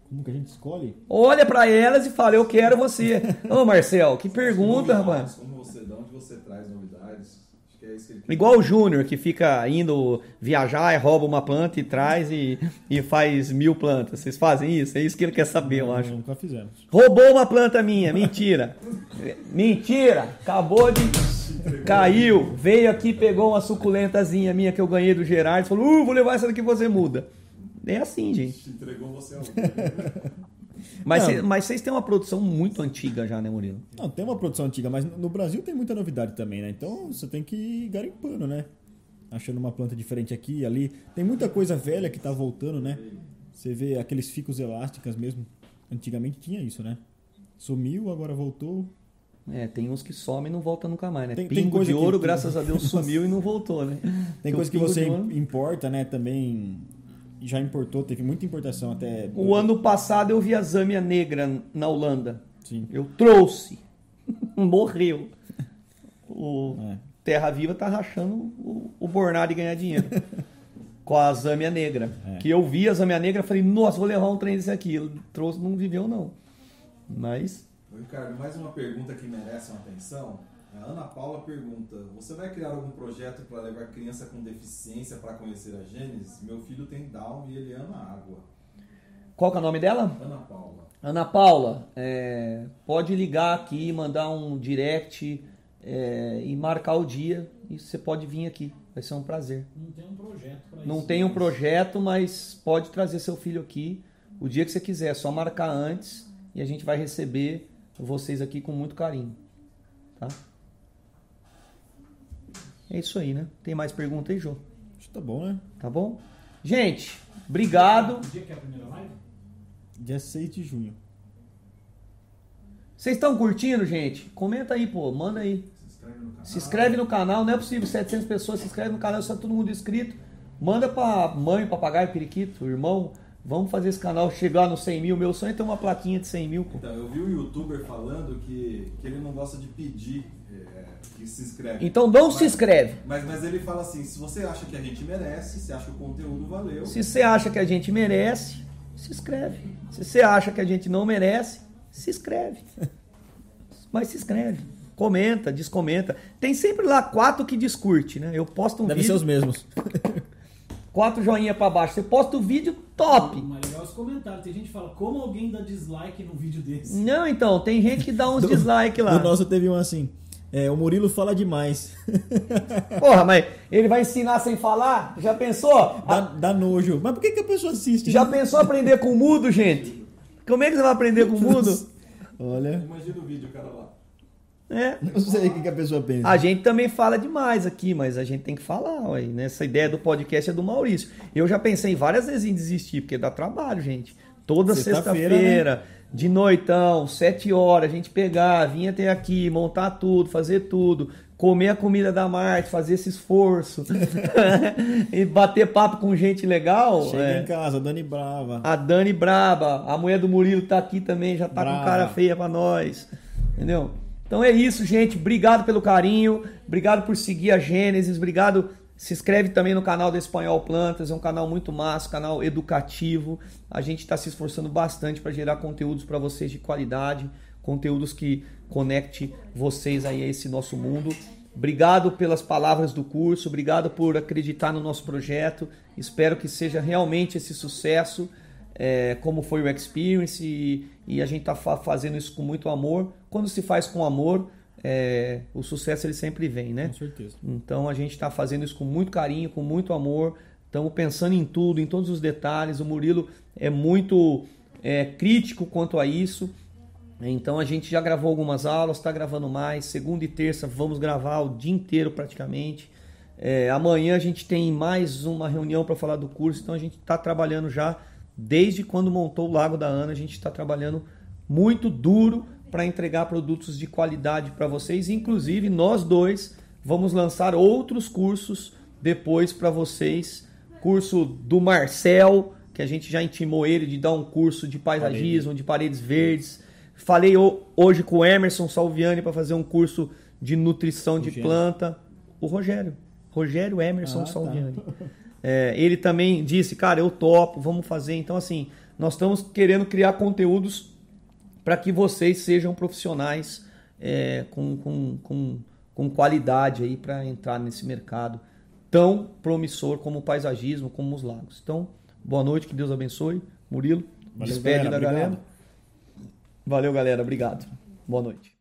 Speaker 2: Como que a gente escolhe?
Speaker 1: Olha pra elas e fala, eu quero você. Ô Marcel, que pergunta, rapaz.
Speaker 3: Como você, de onde você traz novidades? É.
Speaker 1: Igual o Júnior, que fica indo viajar e rouba uma planta e traz e, e faz mil plantas. Vocês fazem isso? É isso que ele quer saber, eu acho.
Speaker 2: Nunca fizemos.
Speaker 1: Roubou uma planta minha, mentira. Mentira, acabou de. Caiu, veio aqui, pegou uma suculentazinha minha que eu ganhei do Gerardo, falou: uh, vou levar essa daqui você muda. É assim, gente.
Speaker 3: Te entregou você ao
Speaker 1: Mas, cê- mas vocês têm uma produção muito antiga já, né, Murilo?
Speaker 2: Não, tem uma produção antiga, mas no Brasil tem muita novidade também, né? Então você tem que ir garimpando, né? Achando uma planta diferente aqui e ali. Tem muita coisa velha que tá voltando, né? Você vê aqueles ficos elásticas mesmo. Antigamente tinha isso, né? Sumiu, agora voltou.
Speaker 1: É, tem uns que somem e não voltam nunca mais, né?
Speaker 2: Tem- tem
Speaker 1: Pingo
Speaker 2: coisa
Speaker 1: de ouro,
Speaker 2: que-
Speaker 1: graças a Deus, sumiu e não voltou, né?
Speaker 2: Tem
Speaker 1: o
Speaker 2: coisa que você
Speaker 1: de
Speaker 2: importa, né? Também já importou, teve muita importação até.
Speaker 1: O ano passado eu vi a zâmia negra na Holanda.
Speaker 2: Sim.
Speaker 1: Eu trouxe. Morreu. O
Speaker 2: É.
Speaker 1: Terra Viva tá rachando o, o bornado de ganhar dinheiro. Com a zâmia negra.
Speaker 2: É.
Speaker 1: Que eu vi a zâmia negra e falei, nossa, vou levar um trem desse aqui. Eu trouxe, não viveu não. Mas,
Speaker 3: Ricardo, mais uma pergunta que merece uma atenção. A Ana Paula pergunta: Você vai criar algum projeto para levar criança com deficiência para conhecer a Gênesis? Meu filho tem Down e ele ama água.
Speaker 1: qual que é o nome dela?
Speaker 3: Ana Paula.
Speaker 1: Ana Paula, é, pode ligar aqui, mandar um direct é, e marcar o dia. E você pode vir aqui. Vai ser um prazer.
Speaker 4: Não tem um projeto pra isso.
Speaker 1: Não tem um projeto, mas pode trazer seu filho aqui o dia que você quiser. É só marcar antes e a gente vai receber vocês aqui com muito carinho. Tá? É isso aí, né? Tem mais pergunta aí, Jô?
Speaker 2: Acho que tá bom, né?
Speaker 1: Tá bom? Gente, obrigado.
Speaker 4: Que dia que é a primeira live?
Speaker 2: Dia 6 de junho.
Speaker 1: Vocês estão curtindo, gente? Comenta aí, pô. Manda aí.
Speaker 3: Se inscreve no canal.
Speaker 1: Se inscreve no canal, não é possível, 700 pessoas se inscrevem no canal, só todo mundo inscrito. Manda pra mãe, papagaio, periquito, irmão. Vamos fazer esse canal chegar nos 100 mil. Meu sonho é ter uma plaquinha de 100 mil, pô.
Speaker 3: Então, eu vi um youtuber falando que, que ele não gosta de pedir é, que se inscreve.
Speaker 1: Então não
Speaker 3: Mas-
Speaker 1: se inscreve.
Speaker 3: Mas, mas ele fala assim: se você acha que a gente merece, se acha que o conteúdo valeu,
Speaker 1: Se você acha que a gente merece, se inscreve. Se você acha que a gente não merece, se inscreve. Mas se inscreve. Comenta, descomenta. Tem sempre lá quatro que discute, né? Eu posto um
Speaker 2: Deve ser
Speaker 1: vídeo,
Speaker 2: os mesmos.
Speaker 1: quatro joinha pra baixo. Você posta o vídeo top.
Speaker 4: Mas legal os comentários. Tem gente que fala, como alguém dá dislike num vídeo desse?
Speaker 1: Não, então, tem gente que dá uns
Speaker 2: Do-
Speaker 1: dislike lá.
Speaker 2: O nosso teve um assim. É, o Murilo fala demais.
Speaker 1: Porra, mas ele vai ensinar sem falar? Já pensou?
Speaker 2: Dá, dá nojo. Mas por que, que a pessoa assiste?
Speaker 1: Já
Speaker 2: né?
Speaker 1: pensou aprender com mudo, gente? Como é que você vai aprender com mudo?
Speaker 2: Olha,
Speaker 3: Imagina o vídeo, cara lá.
Speaker 1: É.
Speaker 2: não sei o que, que a pessoa pensa.
Speaker 1: A gente também fala demais aqui, mas a gente tem que falar, ué. né? Essa ideia do podcast é do Maurício. Eu já pensei várias vezes em desistir, porque dá trabalho, gente. Toda
Speaker 2: Sexta-feira,
Speaker 1: sexta-feira, de noitão, sete horas, a gente pegar, vir até aqui, montar tudo, fazer tudo, comer a comida da Marte, fazer esse esforço e bater papo com gente legal.
Speaker 2: Chega
Speaker 1: é.
Speaker 2: em casa, Dani Brava.
Speaker 1: A Dani Braba, a mulher do Murilo tá aqui também, já tá
Speaker 2: Brava.
Speaker 1: com cara feia pra nós. Entendeu? Então é isso, gente. Obrigado pelo carinho. Obrigado por seguir a Gênesis. Obrigado. Se inscreve também no canal do Espanhol Plantas. É um canal muito massa, canal educativo. A gente está se esforçando bastante para gerar conteúdos para vocês de qualidade, conteúdos que conecte vocês aí a esse nosso mundo. Obrigado pelas palavras do curso, obrigado por acreditar no nosso projeto. Espero que seja realmente esse sucesso é, como foi o Experience e, e a gente está fazendo isso com muito amor. Quando se faz com amor, é, o sucesso ele sempre vem, né?
Speaker 2: Com certeza.
Speaker 1: Então a gente está fazendo isso com muito carinho, com muito amor. Estamos pensando em tudo, em todos os detalhes. O Murilo é muito é, crítico quanto a isso. Então a gente já gravou algumas aulas, está gravando mais. Segunda e terça vamos gravar o dia inteiro praticamente. É, amanhã a gente tem mais uma reunião para falar do curso. Então a gente está trabalhando já desde quando montou o Lago da Ana. A gente está trabalhando muito duro para entregar produtos de qualidade para vocês. Inclusive nós dois vamos lançar outros cursos depois para vocês. Curso do Marcel, que a gente já intimou ele de dar um curso de paisagismo, de paredes verdes. Falei ho- hoje com o Emerson Salviani para fazer um curso de nutrição de
Speaker 2: Rogério.
Speaker 1: planta. O Rogério. Rogério Emerson
Speaker 2: Ah, tá.
Speaker 1: É, ele também disse, cara, eu topo, vamos fazer. Então, assim, nós estamos querendo criar conteúdos para que vocês sejam profissionais é, com, com, com, com qualidade aí para entrar nesse mercado tão promissor como o paisagismo, como os lagos. Então, boa noite, que Deus abençoe. Murilo,
Speaker 2: Valeu,
Speaker 1: despede
Speaker 2: galera,
Speaker 1: da galera.
Speaker 2: obrigado.
Speaker 1: Valeu, galera. Obrigado. Boa noite.